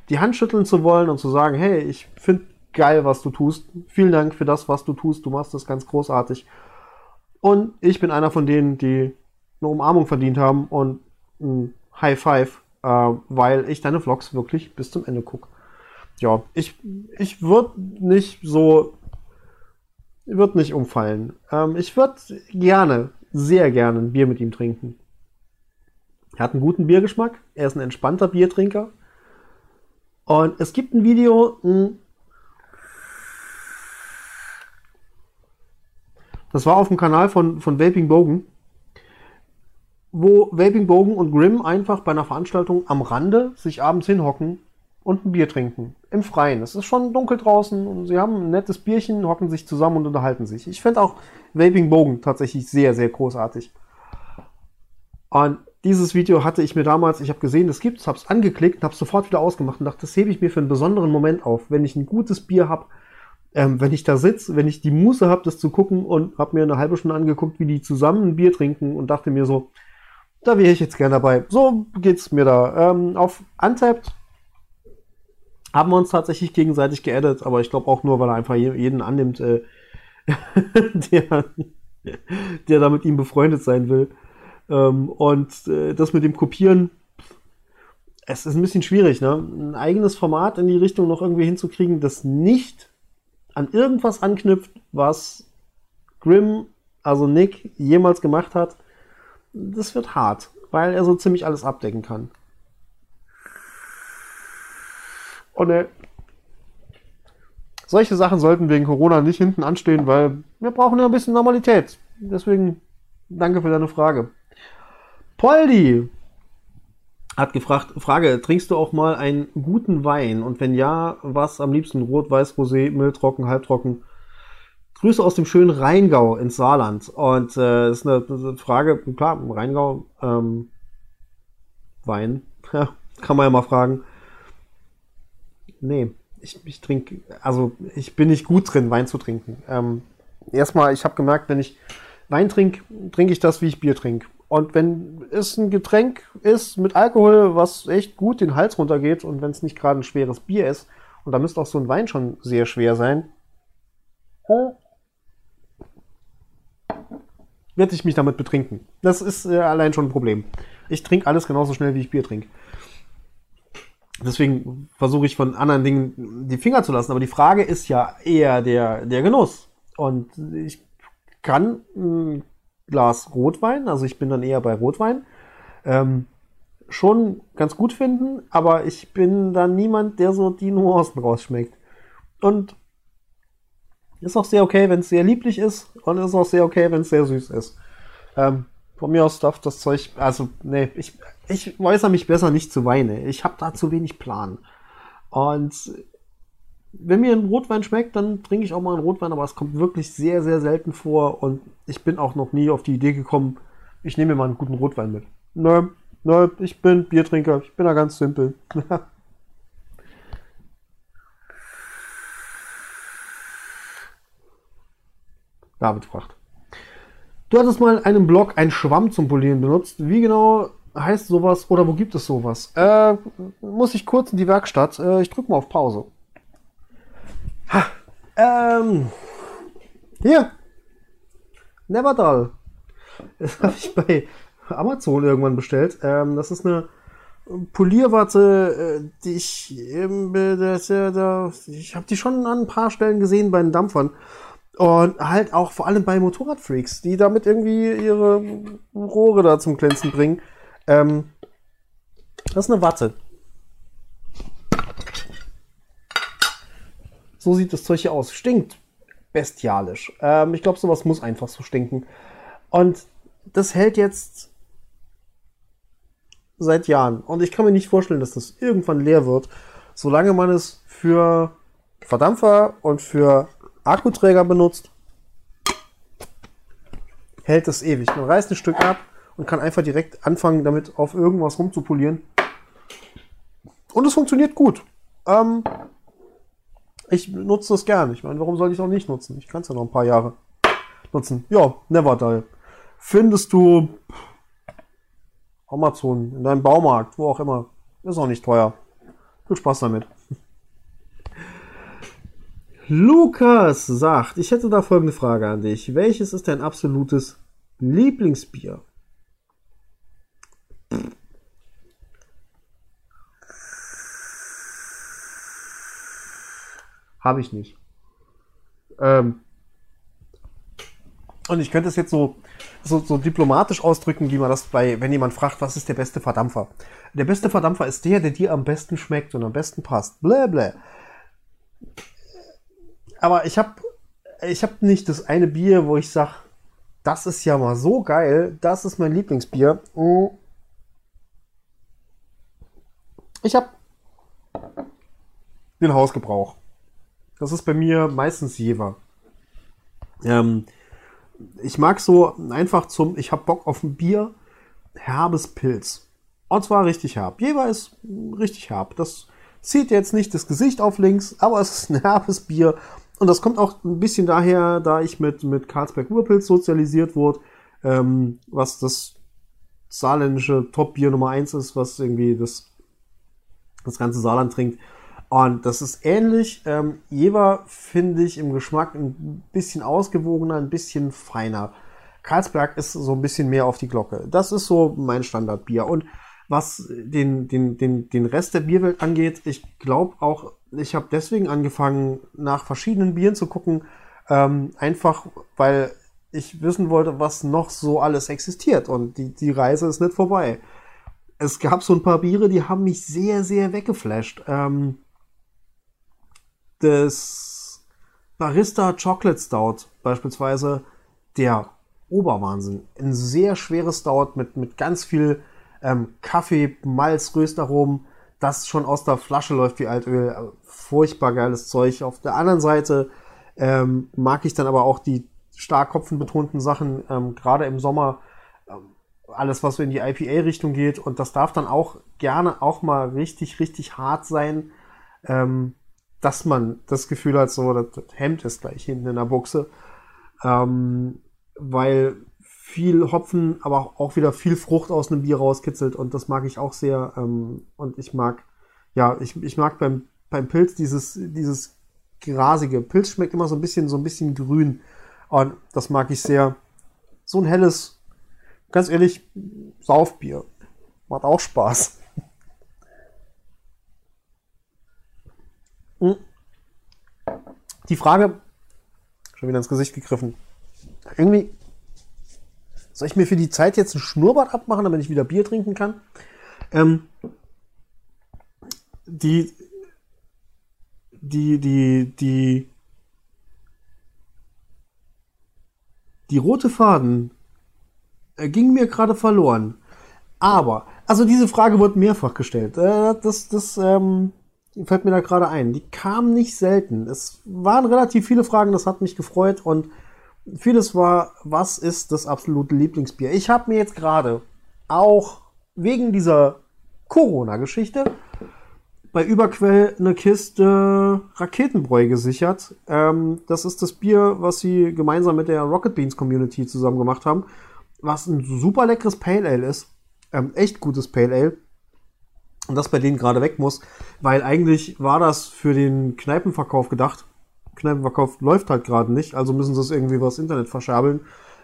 die Hand schütteln zu wollen und zu sagen, hey, ich finde geil, was du tust. Vielen Dank für das, was du tust. Du machst das ganz großartig. Und ich bin einer von denen, die eine Umarmung verdient haben und ein High Five, äh, weil ich deine Vlogs wirklich bis zum Ende gucke. Ja, ich, ich würde nicht so, würde nicht umfallen. Ähm, ich würde gerne, sehr gerne ein Bier mit ihm trinken. Er hat einen guten Biergeschmack. Er ist ein entspannter Biertrinker. Und es gibt ein Video, das war auf dem Kanal von, von Vaping Bogen, wo Vaping Bogen und Grimm einfach bei einer Veranstaltung am Rande sich abends hinhocken und ein Bier trinken. Im Freien. Es ist schon dunkel draußen und sie haben ein nettes Bierchen, hocken sich zusammen und unterhalten sich. Ich finde auch Vaping Bogen tatsächlich sehr, sehr großartig. Und dieses Video hatte ich mir damals, ich habe gesehen, das gibt's, habe es angeklickt, habe es sofort wieder ausgemacht und dachte, das hebe ich mir für einen besonderen Moment auf, wenn ich ein gutes Bier habe, ähm, wenn ich da sitze, wenn ich die Muße habe, das zu gucken und habe mir eine halbe Stunde angeguckt, wie die zusammen ein Bier trinken und dachte mir so, da wäre ich jetzt gern dabei. So geht's mir da. Ähm, auf Untapped haben wir uns tatsächlich gegenseitig geaddet, aber ich glaube auch nur, weil er einfach jeden annimmt, äh, <laughs> der, der da mit ihm befreundet sein will. Ähm, und äh, das mit dem Kopieren, es ist ein bisschen schwierig, ne? Ein eigenes Format in die Richtung noch irgendwie hinzukriegen, das nicht an irgendwas anknüpft, was Grimm, also Nick, jemals gemacht hat, das wird hart, weil er so ziemlich alles abdecken kann. Und äh, solche Sachen sollten wegen Corona nicht hinten anstehen, weil wir brauchen ja ein bisschen Normalität. Deswegen danke für deine Frage. Poldi hat gefragt, Frage, trinkst du auch mal einen guten Wein? Und wenn ja, was am liebsten? Rot, Weiß, Rosé, Mülltrocken, Halbtrocken? Grüße aus dem schönen Rheingau ins Saarland. Und äh, das ist eine, eine Frage, klar, Rheingau, ähm, Wein, <laughs> ja, kann man ja mal fragen. Nee, ich, ich trinke, also ich bin nicht gut drin, Wein zu trinken. Ähm, erstmal, ich habe gemerkt, wenn ich Wein trinke, trinke ich das, wie ich Bier trinke. Und wenn es ein Getränk ist mit Alkohol, was echt gut den Hals runtergeht und wenn es nicht gerade ein schweres Bier ist, und da müsste auch so ein Wein schon sehr schwer sein, werde ich mich damit betrinken. Das ist äh, allein schon ein Problem. Ich trinke alles genauso schnell, wie ich Bier trinke. Deswegen versuche ich von anderen Dingen die Finger zu lassen. Aber die Frage ist ja eher der, der Genuss. Und ich kann ein Glas Rotwein, also ich bin dann eher bei Rotwein, ähm, schon ganz gut finden, aber ich bin dann niemand, der so die Nuancen rausschmeckt. Und ist auch sehr okay, wenn es sehr lieblich ist und ist auch sehr okay, wenn es sehr süß ist. Ähm, von mir aus darf das Zeug, also nee, ich, ich äußere mich besser nicht zu Weine. Ich habe da zu wenig Plan. Und wenn mir ein Rotwein schmeckt, dann trinke ich auch mal einen Rotwein, aber es kommt wirklich sehr, sehr selten vor und ich bin auch noch nie auf die Idee gekommen, ich nehme mir mal einen guten Rotwein mit. Nö, nö, ich bin Biertrinker, ich bin da ganz simpel. <laughs> David fragt. Du hattest mal einen Blog, einen Schwamm zum Polieren benutzt. Wie genau heißt sowas oder wo gibt es sowas? Äh, muss ich kurz in die Werkstatt. Äh, ich drücke mal auf Pause. Ähm, hier. Never Dull. Das <laughs> habe ich bei Amazon irgendwann bestellt. Ähm, das ist eine Polierwatte, äh, die ich, das, äh, ich habe die schon an ein paar Stellen gesehen bei den Dampfern. Und halt auch vor allem bei Motorradfreaks, die damit irgendwie ihre Rohre da zum Glänzen bringen. Ähm, das ist eine Watte. So sieht das Zeug hier aus. Stinkt bestialisch. Ähm, ich glaube, sowas muss einfach so stinken. Und das hält jetzt seit Jahren. Und ich kann mir nicht vorstellen, dass das irgendwann leer wird, solange man es für Verdampfer und für Akkuträger benutzt, hält es ewig. Man reißt ein Stück ab und kann einfach direkt anfangen, damit auf irgendwas rumzupolieren. Und es funktioniert gut. Ähm, ich nutze das gern. Ich meine, warum soll ich es auch nicht nutzen? Ich kann es ja noch ein paar Jahre nutzen. Ja, Never Die. Findest du Amazon, in deinem Baumarkt, wo auch immer. Ist auch nicht teuer. Viel Spaß damit. <laughs> Lukas sagt, ich hätte da folgende Frage an dich. Welches ist dein absolutes Lieblingsbier? Habe ich nicht. Ähm, und ich könnte es jetzt so, so, so diplomatisch ausdrücken, wie man das bei, wenn jemand fragt, was ist der beste Verdampfer? Der beste Verdampfer ist der, der dir am besten schmeckt und am besten passt. Blä, blä. Aber ich habe ich hab nicht das eine Bier, wo ich sage, das ist ja mal so geil, das ist mein Lieblingsbier. Hm. Ich habe den Hausgebrauch. Das ist bei mir meistens Jever. Ähm, ich mag so einfach zum, ich habe Bock auf ein Bier, herbes Pilz. Und zwar richtig herb. Jever ist richtig herb. Das zieht jetzt nicht das Gesicht auf links, aber es ist ein herbes Bier. Und das kommt auch ein bisschen daher, da ich mit, mit Karlsberg Urpilz sozialisiert wurde, ähm, was das saarländische Top-Bier Nummer eins ist, was irgendwie das, das ganze Saarland trinkt. Und das ist ähnlich. Ähm, Jever finde ich im Geschmack ein bisschen ausgewogener, ein bisschen feiner. Karlsberg ist so ein bisschen mehr auf die Glocke. Das ist so mein Standardbier. Und was den, den, den, den Rest der Bierwelt angeht, ich glaube auch, ich habe deswegen angefangen, nach verschiedenen Bieren zu gucken, ähm, einfach weil ich wissen wollte, was noch so alles existiert. Und die, die Reise ist nicht vorbei. Es gab so ein paar Biere, die haben mich sehr, sehr weggeflasht. Ähm, des Barista Chocolate Stout beispielsweise der Oberwahnsinn. Ein sehr schweres Stout mit, mit ganz viel ähm, Kaffee, Malz, Röstaromen, das schon aus der Flasche läuft wie Altöl. Furchtbar geiles Zeug. Auf der anderen Seite ähm, mag ich dann aber auch die stark kopfenbetonten Sachen, ähm, gerade im Sommer, ähm, alles, was so in die IPA-Richtung geht. Und das darf dann auch gerne auch mal richtig, richtig hart sein. Ähm, dass man das Gefühl hat, so, das, Hemd ist gleich hinten in der Buchse. Ähm, weil viel Hopfen, aber auch wieder viel Frucht aus einem Bier rauskitzelt und das mag ich auch sehr. Ähm, und ich mag, ja, ich, ich mag beim, beim Pilz dieses, dieses grasige. Pilz schmeckt immer so ein bisschen, so ein bisschen grün. Und das mag ich sehr. So ein helles, ganz ehrlich, Saufbier. Macht auch Spaß. Die Frage, schon wieder ins Gesicht gegriffen. Irgendwie, soll ich mir für die Zeit jetzt ein Schnurrbart abmachen, damit ich wieder Bier trinken kann? Ähm, die, die, die, die, die rote Faden äh, ging mir gerade verloren. Aber, also diese Frage wurde mehrfach gestellt. Äh, das, das, ähm, fällt mir da gerade ein. Die kamen nicht selten. Es waren relativ viele Fragen, das hat mich gefreut und vieles war, was ist das absolute Lieblingsbier? Ich habe mir jetzt gerade auch wegen dieser Corona-Geschichte bei Überquell eine Kiste Raketenbräu gesichert. Ähm, das ist das Bier, was sie gemeinsam mit der Rocket Beans Community zusammen gemacht haben, was ein super leckeres Pale Ale ist. Ähm, echt gutes Pale Ale. Und das bei denen gerade weg muss, weil eigentlich war das für den Kneipenverkauf gedacht. Kneipenverkauf läuft halt gerade nicht, also müssen sie es irgendwie was Internet verschabeln.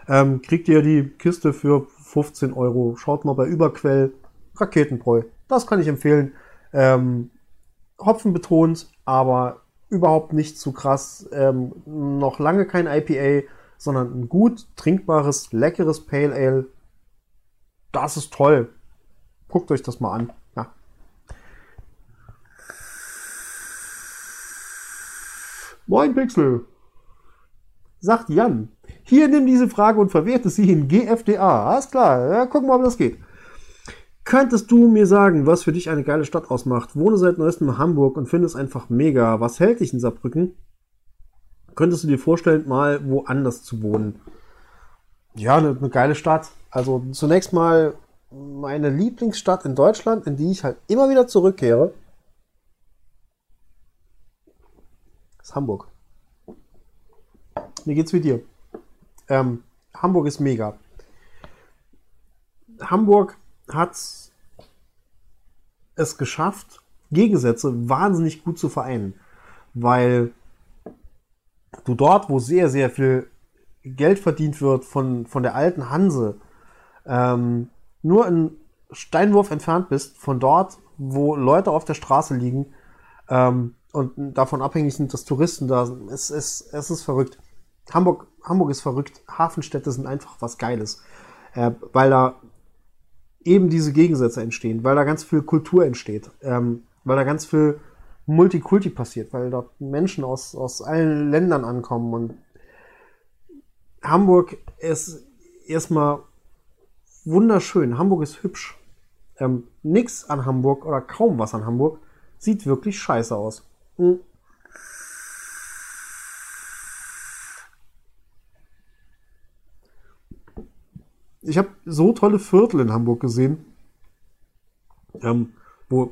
Ähm, kriegt ihr die Kiste für 15 Euro. Schaut mal bei Überquell Raketenbräu. Das kann ich empfehlen. Ähm, Hopfen betont, aber überhaupt nicht zu krass. Ähm, noch lange kein IPA, sondern ein gut trinkbares, leckeres Pale Ale. Das ist toll. Guckt euch das mal an. Ja. Moin Pixel, sagt Jan. Hier nimm diese Frage und verwerte sie in GFDA. Alles klar, ja, gucken wir mal, ob das geht. Könntest du mir sagen, was für dich eine geile Stadt ausmacht? Wohne seit neuestem in Hamburg und finde es einfach mega. Was hält dich in Saarbrücken? Könntest du dir vorstellen, mal woanders zu wohnen? Ja, eine, eine geile Stadt. Also zunächst mal meine Lieblingsstadt in Deutschland, in die ich halt immer wieder zurückkehre, Hamburg. Mir geht's wie dir. Ähm, Hamburg ist mega. Hamburg hat es geschafft, Gegensätze wahnsinnig gut zu vereinen. Weil du dort, wo sehr, sehr viel Geld verdient wird von, von der alten Hanse, ähm, nur ein Steinwurf entfernt bist von dort, wo Leute auf der Straße liegen ähm, und davon abhängig sind, dass Touristen da sind. Es, es, es ist verrückt. Hamburg, Hamburg ist verrückt. Hafenstädte sind einfach was Geiles. Äh, weil da eben diese Gegensätze entstehen, weil da ganz viel Kultur entsteht, ähm, weil da ganz viel Multikulti passiert, weil dort Menschen aus, aus allen Ländern ankommen und Hamburg ist erstmal wunderschön. Hamburg ist hübsch. Ähm, nix an Hamburg oder kaum was an Hamburg sieht wirklich scheiße aus. Ich habe so tolle Viertel in Hamburg gesehen, ähm, wo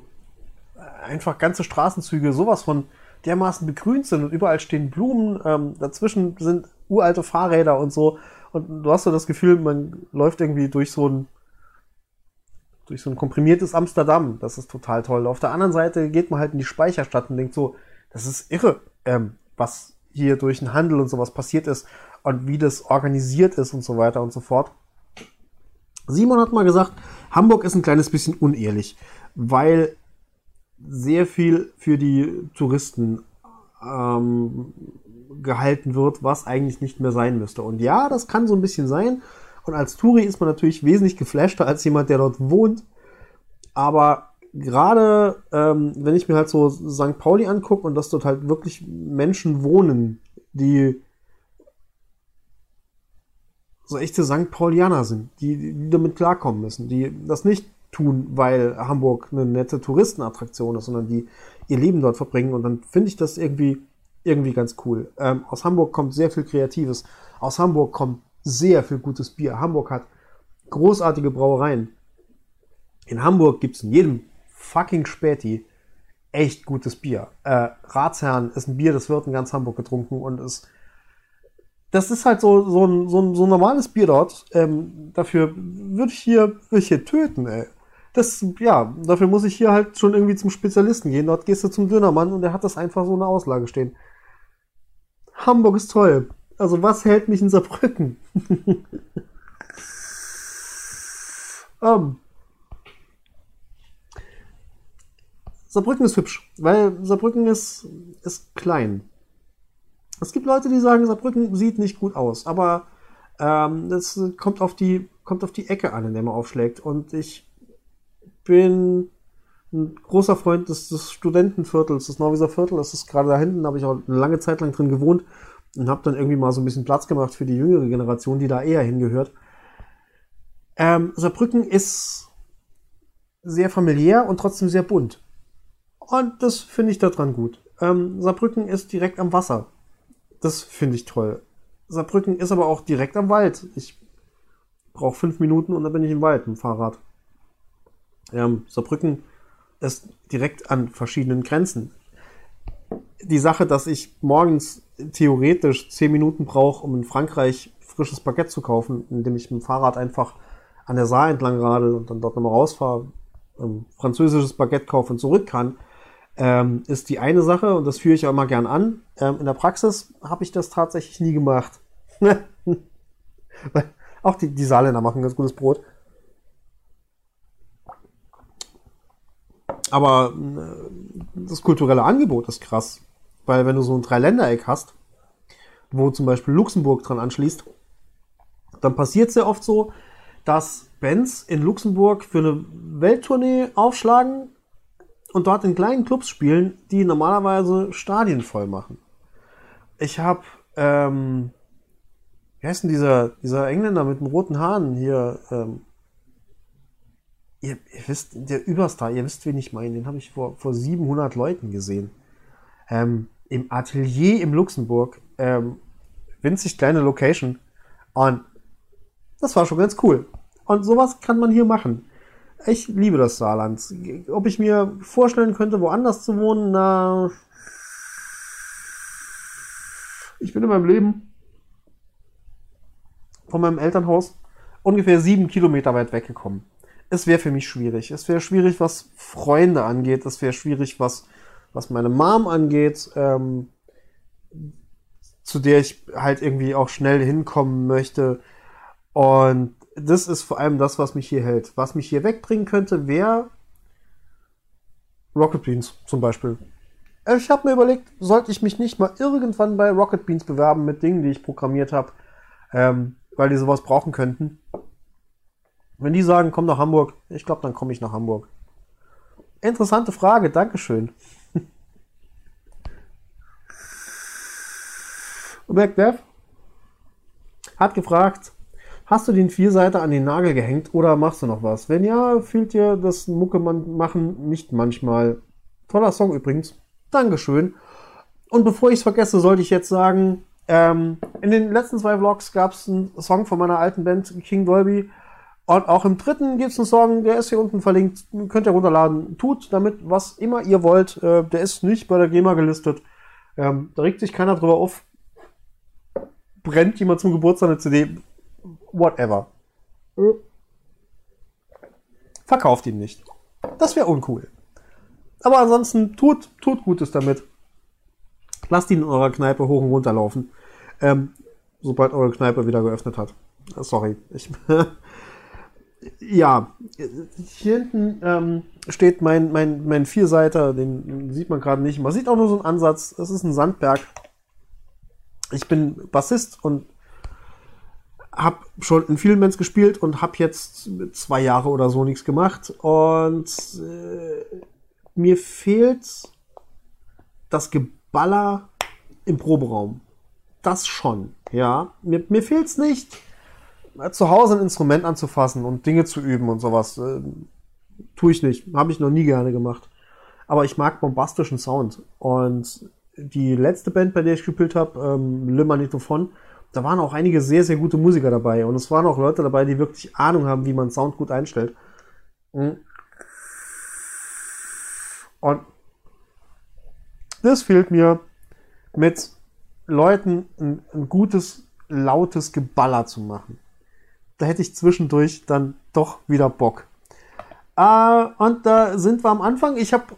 einfach ganze Straßenzüge sowas von dermaßen begrünt sind und überall stehen Blumen, ähm, dazwischen sind uralte Fahrräder und so. Und du hast so das Gefühl, man läuft irgendwie durch so ein durch so ein komprimiertes Amsterdam. Das ist total toll. Auf der anderen Seite geht man halt in die Speicherstadt und denkt so, das ist irre, ähm, was hier durch den Handel und sowas passiert ist und wie das organisiert ist und so weiter und so fort. Simon hat mal gesagt, Hamburg ist ein kleines bisschen unehrlich, weil sehr viel für die Touristen ähm, gehalten wird, was eigentlich nicht mehr sein müsste. Und ja, das kann so ein bisschen sein. Und als Touri ist man natürlich wesentlich geflashter als jemand, der dort wohnt. Aber gerade ähm, wenn ich mir halt so St. Pauli angucke und dass dort halt wirklich Menschen wohnen, die so echte St. Paulianer sind, die, die damit klarkommen müssen, die das nicht tun, weil Hamburg eine nette Touristenattraktion ist, sondern die ihr Leben dort verbringen. Und dann finde ich das irgendwie, irgendwie ganz cool. Ähm, aus Hamburg kommt sehr viel Kreatives. Aus Hamburg kommt sehr viel gutes Bier. Hamburg hat großartige Brauereien. In Hamburg gibt es in jedem fucking Späti echt gutes Bier. Äh, Ratsherrn ist ein Bier, das wird in ganz Hamburg getrunken und ist das ist halt so, so, ein, so, ein, so ein normales Bier dort. Ähm, dafür würde ich hier, würde ich hier töten, ey. Das, ja, dafür muss ich hier halt schon irgendwie zum Spezialisten gehen. Dort gehst du zum Dönermann und der hat das einfach so eine Auslage stehen. Hamburg ist toll. Also was hält mich in Saarbrücken? um. <laughs> Ähm. Saarbrücken ist hübsch, weil Saarbrücken ist, ist klein. Es gibt Leute, die sagen, Saarbrücken sieht nicht gut aus, aber ähm, das kommt auf die kommt auf die Ecke an, in der man aufschlägt. Und ich bin ein großer Freund des, des Studentenviertels, des Norwieser Viertel. Das ist gerade da hinten, da habe ich auch eine lange Zeit lang drin gewohnt und habe dann irgendwie mal so ein bisschen Platz gemacht für die jüngere Generation, die da eher hingehört. Ähm, Saarbrücken ist sehr familiär und trotzdem sehr bunt. Und das finde ich daran gut. Ähm, Saarbrücken ist direkt am Wasser. Das finde ich toll. Saarbrücken ist aber auch direkt am Wald. Ich brauche fünf Minuten und dann bin ich im Wald mit dem Fahrrad. Ähm, Saarbrücken ist direkt an verschiedenen Grenzen. Die Sache, dass ich morgens theoretisch zehn Minuten brauche, um in Frankreich frisches Baguette zu kaufen, indem ich mit dem Fahrrad einfach an der Saar entlang radel und dann dort nochmal rausfahre, ähm, französisches Baguette kaufe und zurück kann, ähm, ist die eine Sache und das führe ich auch immer gern an. Ähm, in der Praxis habe ich das tatsächlich nie gemacht. <laughs> auch die, die Saarländer machen ganz gutes Brot. Aber äh, das kulturelle Angebot ist krass. Weil wenn du so ein Dreiländereck hast, wo zum Beispiel Luxemburg dran anschließt, dann passiert sehr oft so, dass Bands in Luxemburg für eine Welttournee aufschlagen und dort in kleinen Clubs spielen, die normalerweise Stadien voll machen. Ich habe, ähm, wie heißt denn dieser, dieser Engländer mit den roten Haaren hier? Ähm, ihr, ihr wisst, der Überstar, ihr wisst, wen ich meine, den habe ich vor, vor 700 Leuten gesehen. Ähm, Im Atelier im Luxemburg, ähm, winzig kleine Location. Und das war schon ganz cool. Und sowas kann man hier machen. Ich liebe das Saarland. Ob ich mir vorstellen könnte, woanders zu wohnen, na. Ich bin in meinem Leben von meinem Elternhaus ungefähr sieben Kilometer weit weggekommen. Es wäre für mich schwierig. Es wäre schwierig, was Freunde angeht. Es wäre schwierig, was, was meine Mom angeht, ähm, zu der ich halt irgendwie auch schnell hinkommen möchte. Und das ist vor allem das, was mich hier hält. Was mich hier wegbringen könnte, wäre Rocket Beans zum Beispiel. Ich habe mir überlegt, sollte ich mich nicht mal irgendwann bei Rocket Beans bewerben mit Dingen, die ich programmiert habe, ähm, weil die sowas brauchen könnten. Wenn die sagen, komm nach Hamburg, ich glaube, dann komme ich nach Hamburg. Interessante Frage, Dankeschön. MacDev hat gefragt, Hast du den Vierseiter an den Nagel gehängt oder machst du noch was? Wenn ja, fühlt dir das Mucke machen nicht manchmal. Toller Song übrigens. Dankeschön. Und bevor ich es vergesse, sollte ich jetzt sagen, ähm, in den letzten zwei Vlogs gab es einen Song von meiner alten Band King Dolby. Und auch im dritten gibt es einen Song, der ist hier unten verlinkt. Könnt ihr runterladen. Tut damit, was immer ihr wollt. Äh, der ist nicht bei der GEMA gelistet. Ähm, da regt sich keiner drüber auf. Brennt jemand zum Geburtstag eine CD whatever. Verkauft ihn nicht. Das wäre uncool. Aber ansonsten tut, tut Gutes damit. Lasst ihn in eurer Kneipe hoch und runter laufen. Ähm, sobald eure Kneipe wieder geöffnet hat. Äh, sorry. Ich, <laughs> ja, hier hinten ähm, steht mein, mein, mein Vierseiter, den sieht man gerade nicht. Man sieht auch nur so einen Ansatz. Das ist ein Sandberg. Ich bin Bassist und habe schon in vielen Bands gespielt und habe jetzt zwei Jahre oder so nichts gemacht. Und äh, mir fehlt das Geballer im Proberaum. Das schon, ja. Mir, mir fehlt es nicht, zu Hause ein Instrument anzufassen und Dinge zu üben und sowas. Äh, tue ich nicht. Habe ich noch nie gerne gemacht. Aber ich mag bombastischen Sound. Und die letzte Band, bei der ich gespielt habe, ähm, Le Magnetophon, da waren auch einige sehr, sehr gute Musiker dabei. Und es waren auch Leute dabei, die wirklich Ahnung haben, wie man Sound gut einstellt. Mhm. Und das fehlt mir mit Leuten ein, ein gutes, lautes Geballer zu machen. Da hätte ich zwischendurch dann doch wieder Bock. Äh, und da sind wir am Anfang. Ich habe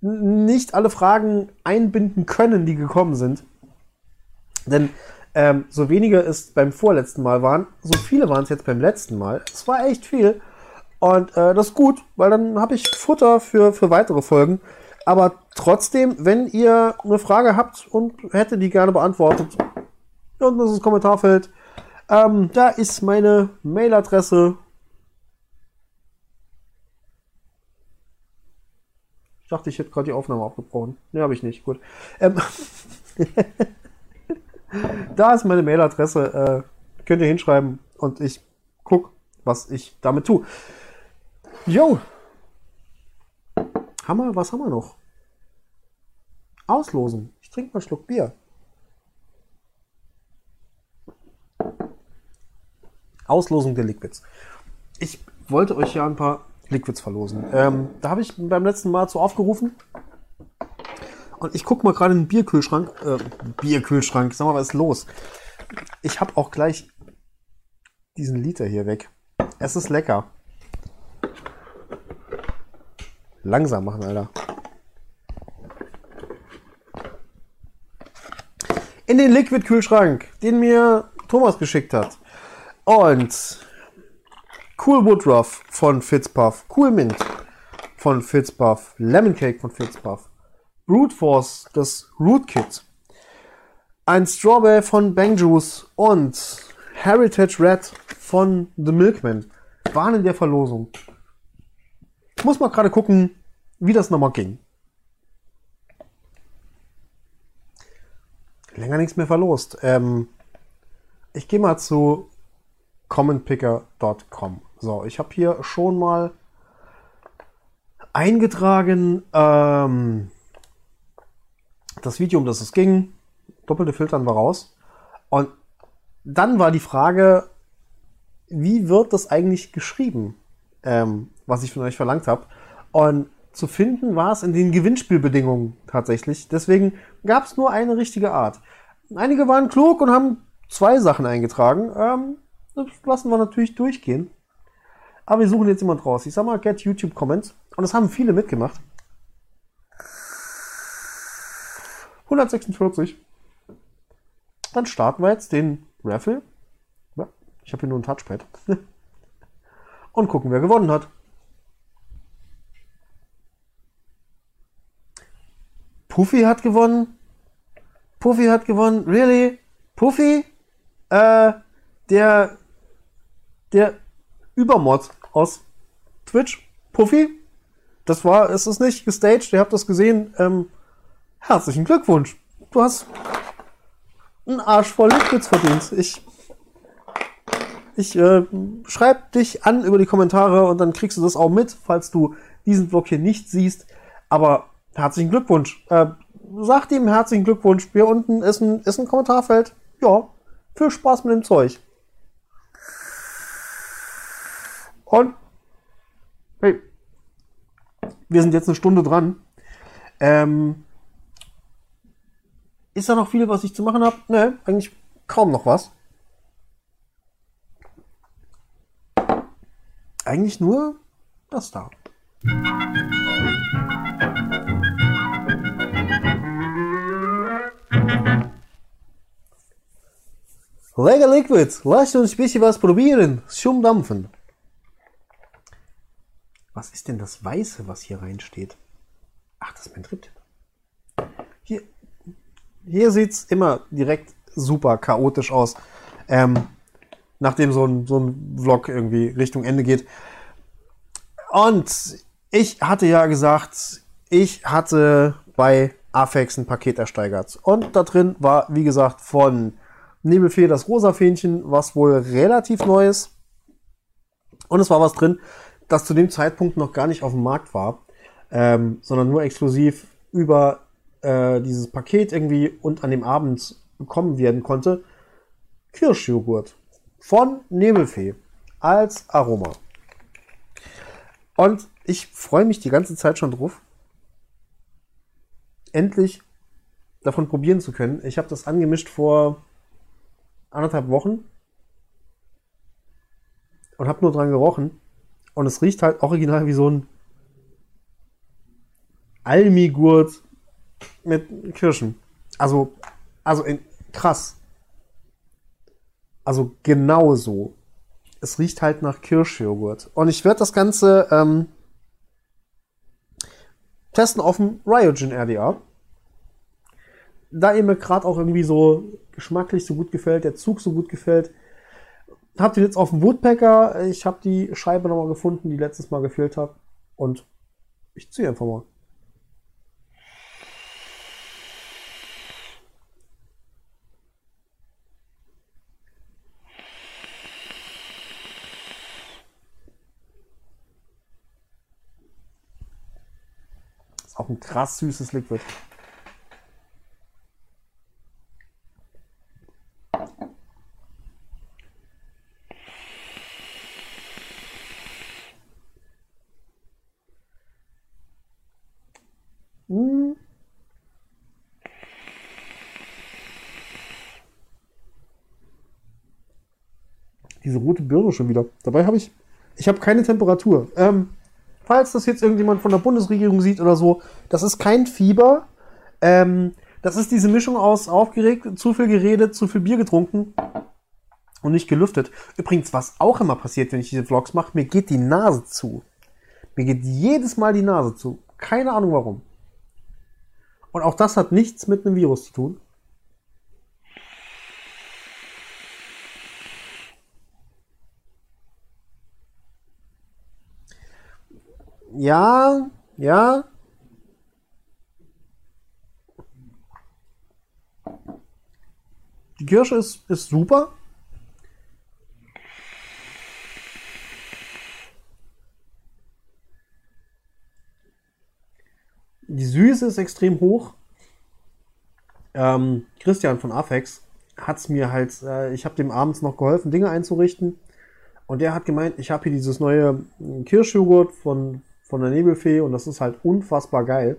nicht alle Fragen einbinden können, die gekommen sind. Denn ähm, so weniger es beim vorletzten Mal waren, so viele waren es jetzt beim letzten Mal. Es war echt viel. Und äh, das ist gut, weil dann habe ich Futter für, für weitere Folgen. Aber trotzdem, wenn ihr eine Frage habt und hätte die gerne beantwortet, unten ist das Kommentarfeld. Ähm, da ist meine Mailadresse. Ich dachte, ich hätte gerade die Aufnahme abgebrochen. Ne, habe ich nicht. Gut. Ähm <laughs> Da ist meine Mailadresse. Äh, könnt ihr hinschreiben und ich guck, was ich damit tue. Jo. Hammer, was haben wir noch? Auslosen. Ich trinke mal einen Schluck Bier. Auslosung der Liquids. Ich wollte euch ja ein paar Liquids verlosen. Ähm, da habe ich beim letzten Mal zu aufgerufen. Und ich gucke mal gerade in den Bierkühlschrank. Äh, Bierkühlschrank, sag mal, was ist los? Ich habe auch gleich diesen Liter hier weg. Es ist lecker. Langsam machen, Alter. In den Liquid-Kühlschrank, den mir Thomas geschickt hat. Und Cool Woodruff von Fitzpuff, Cool Mint von Fitzpuff, Lemon Cake von Fitzpuff, Brute Force, das Rootkit, ein Strawberry von Bang Juice und Heritage Red von The Milkman waren in der Verlosung. Ich muss mal gerade gucken, wie das nochmal ging. Länger nichts mehr verlost. Ähm, ich gehe mal zu commonpicker.com. So, ich habe hier schon mal eingetragen ähm, das Video, um das es ging. Doppelte Filtern war raus. Und dann war die Frage, wie wird das eigentlich geschrieben, ähm, was ich von euch verlangt habe. Und zu finden war es in den Gewinnspielbedingungen tatsächlich. Deswegen gab es nur eine richtige Art. Einige waren klug und haben zwei Sachen eingetragen. Ähm, das lassen wir natürlich durchgehen. Aber wir suchen jetzt jemand raus. Ich sag mal, get YouTube Comments. Und das haben viele mitgemacht. 146. Dann starten wir jetzt den Raffle. Ja, ich habe hier nur ein Touchpad. <laughs> Und gucken, wer gewonnen hat. Puffy hat gewonnen. Puffy hat gewonnen. Really? Puffy? Äh, der, der Übermod aus Twitch. Puffy? Das war, ist es nicht gestaged. Ihr habt das gesehen. Ähm, herzlichen Glückwunsch. Du hast einen Arsch voll Liquids verdient. Ich, ich äh, schreib dich an über die Kommentare und dann kriegst du das auch mit, falls du diesen Vlog hier nicht siehst. Aber herzlichen Glückwunsch. Äh, sagt ihm herzlichen Glückwunsch. Hier unten ist ein, ist ein Kommentarfeld. Ja, viel Spaß mit dem Zeug. Und hey, wir sind jetzt eine Stunde dran. Ähm, ist da noch viel, was ich zu machen habe? Ne, eigentlich kaum noch was. Eigentlich nur das da. Lecker Liquid, lasst uns ein bisschen was probieren. Zum Dampfen. Was ist denn das Weiße, was hier reinsteht? Ach, das ist mein Triptip. Hier, hier sieht es immer direkt super chaotisch aus. Ähm, nachdem so ein, so ein Vlog irgendwie Richtung Ende geht. Und ich hatte ja gesagt, ich hatte bei Afex ein Paket ersteigert. Und da drin war, wie gesagt, von Nebelfee das rosa Fähnchen, was wohl relativ neu ist. Und es war was drin, das zu dem Zeitpunkt noch gar nicht auf dem Markt war, ähm, sondern nur exklusiv über äh, dieses Paket irgendwie und an dem Abend bekommen werden konnte. Kirschjoghurt von Nebelfee als Aroma. Und ich freue mich die ganze Zeit schon drauf, endlich davon probieren zu können. Ich habe das angemischt vor anderthalb Wochen und habe nur dran gerochen. Und es riecht halt original wie so ein Almigurt mit Kirschen. Also, also in, krass. Also genau so. Es riecht halt nach Kirschjoghurt. Und ich werde das Ganze ähm, testen auf dem Ryogen RDA. Da ihr mir gerade auch irgendwie so geschmacklich so gut gefällt, der Zug so gut gefällt, habt ihr jetzt auf dem Woodpecker. Ich habe die Scheibe nochmal gefunden, die letztes Mal gefehlt hat. Und ich ziehe einfach mal. Ist auch ein krass süßes Liquid. Birne schon wieder. Dabei habe ich, ich habe keine Temperatur. Ähm, falls das jetzt irgendjemand von der Bundesregierung sieht oder so, das ist kein Fieber. Ähm, das ist diese Mischung aus aufgeregt, zu viel geredet, zu viel Bier getrunken und nicht gelüftet. Übrigens, was auch immer passiert, wenn ich diese Vlogs mache, mir geht die Nase zu. Mir geht jedes Mal die Nase zu. Keine Ahnung warum. Und auch das hat nichts mit einem Virus zu tun. Ja, ja. Die Kirsche ist, ist super. Die Süße ist extrem hoch. Ähm, Christian von Afex hat es mir halt, äh, ich habe dem abends noch geholfen, Dinge einzurichten. Und der hat gemeint, ich habe hier dieses neue Kirschjoghurt von, von der Nebelfee und das ist halt unfassbar geil.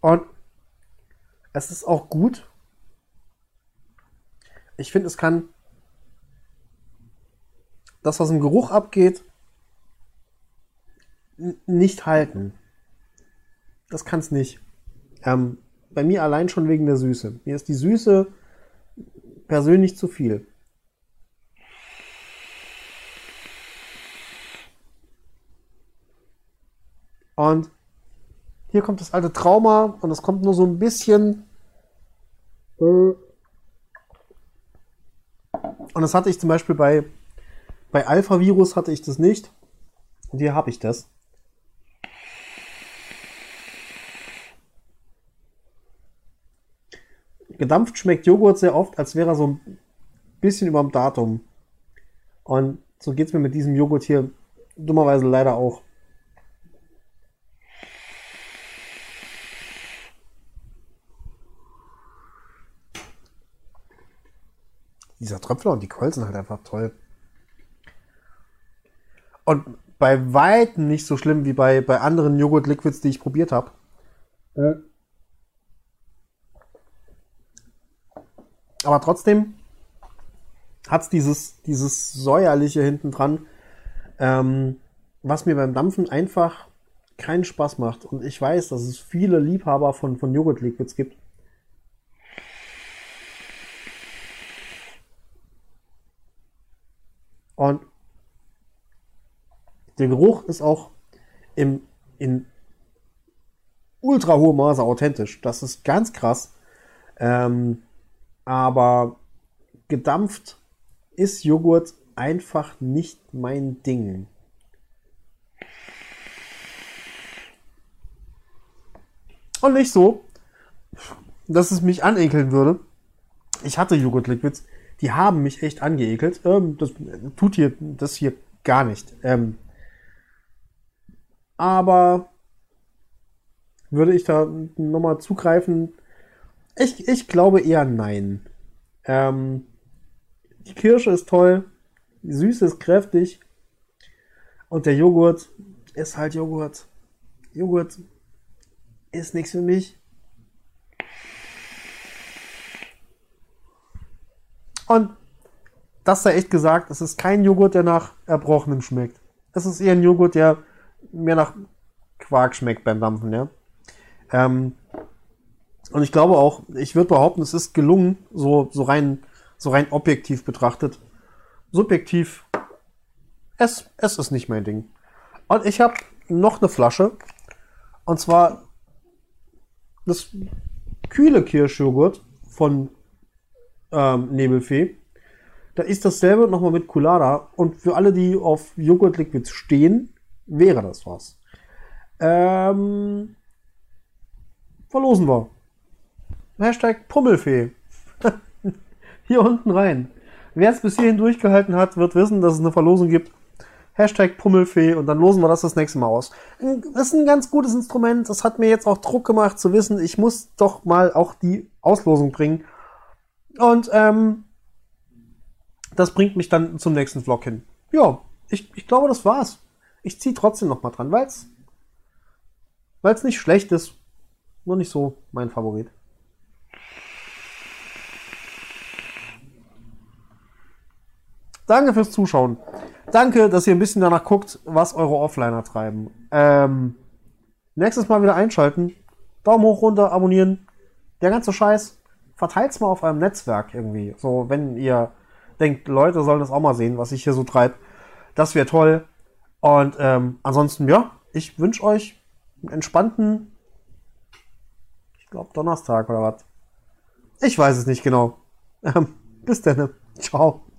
Und es ist auch gut. Ich finde, es kann das, was im Geruch abgeht, nicht halten. Das kann es nicht. Ähm, bei mir allein schon wegen der Süße. Mir ist die Süße persönlich zu viel. Und hier kommt das alte Trauma und es kommt nur so ein bisschen. Und das hatte ich zum Beispiel bei, bei Alpha-Virus hatte ich das nicht. Und hier habe ich das. Gedampft schmeckt Joghurt sehr oft, als wäre er so ein bisschen über dem Datum. Und so geht es mir mit diesem Joghurt hier dummerweise leider auch. Dieser Tröpfler und die Quellen sind halt einfach toll. Und bei weitem nicht so schlimm wie bei, bei anderen Joghurt-Liquids, die ich probiert habe. Äh. Aber trotzdem hat es dieses, dieses säuerliche hinten dran, ähm, was mir beim Dampfen einfach keinen Spaß macht. Und ich weiß, dass es viele Liebhaber von, von Joghurt-Liquids gibt. Und der Geruch ist auch im, in ultra hohem Maße authentisch. Das ist ganz krass. Ähm, aber gedampft ist Joghurt einfach nicht mein Ding. Und nicht so, dass es mich anekeln würde. Ich hatte Joghurt-Liquids, die haben mich echt angeekelt. Ähm, das tut hier das hier gar nicht. Ähm, aber würde ich da nochmal zugreifen? Ich, ich glaube eher nein. Ähm, die Kirsche ist toll, die Süße ist kräftig und der Joghurt ist halt Joghurt. Joghurt ist nichts für mich. Und das sei echt gesagt, es ist kein Joghurt, der nach Erbrochenem schmeckt. Es ist eher ein Joghurt, der mehr nach Quark schmeckt beim Dampfen, ja. Ähm, und ich glaube auch, ich würde behaupten, es ist gelungen, so, so rein, so rein objektiv betrachtet. Subjektiv, es, es ist nicht mein Ding. Und ich habe noch eine Flasche. Und zwar das kühle Kirschjoghurt von ähm, Nebelfee. Da ist dasselbe nochmal mit Colada. Und für alle, die auf Joghurt-Liquids stehen, wäre das was. Ähm, verlosen wir. Hashtag Pummelfee. <laughs> Hier unten rein. Wer es bis hierhin durchgehalten hat, wird wissen, dass es eine Verlosung gibt. Hashtag Pummelfee und dann losen wir das das nächste Mal aus. Das ist ein ganz gutes Instrument. Das hat mir jetzt auch Druck gemacht zu wissen, ich muss doch mal auch die Auslosung bringen. Und ähm, das bringt mich dann zum nächsten Vlog hin. Ja, ich, ich glaube, das war's. Ich ziehe trotzdem noch mal dran, weil's weil's nicht schlecht ist, nur nicht so mein Favorit. Danke fürs Zuschauen. Danke, dass ihr ein bisschen danach guckt, was eure Offliner treiben. Ähm, nächstes Mal wieder einschalten. Daumen hoch, runter, abonnieren. Der ganze Scheiß. Verteilt's mal auf eurem Netzwerk irgendwie. So, wenn ihr denkt, Leute sollen das auch mal sehen, was ich hier so treibe. Das wäre toll. Und ähm, ansonsten, ja, ich wünsche euch einen entspannten, ich glaube Donnerstag oder was. Ich weiß es nicht genau. <laughs> Ähm, bis dann. Ciao.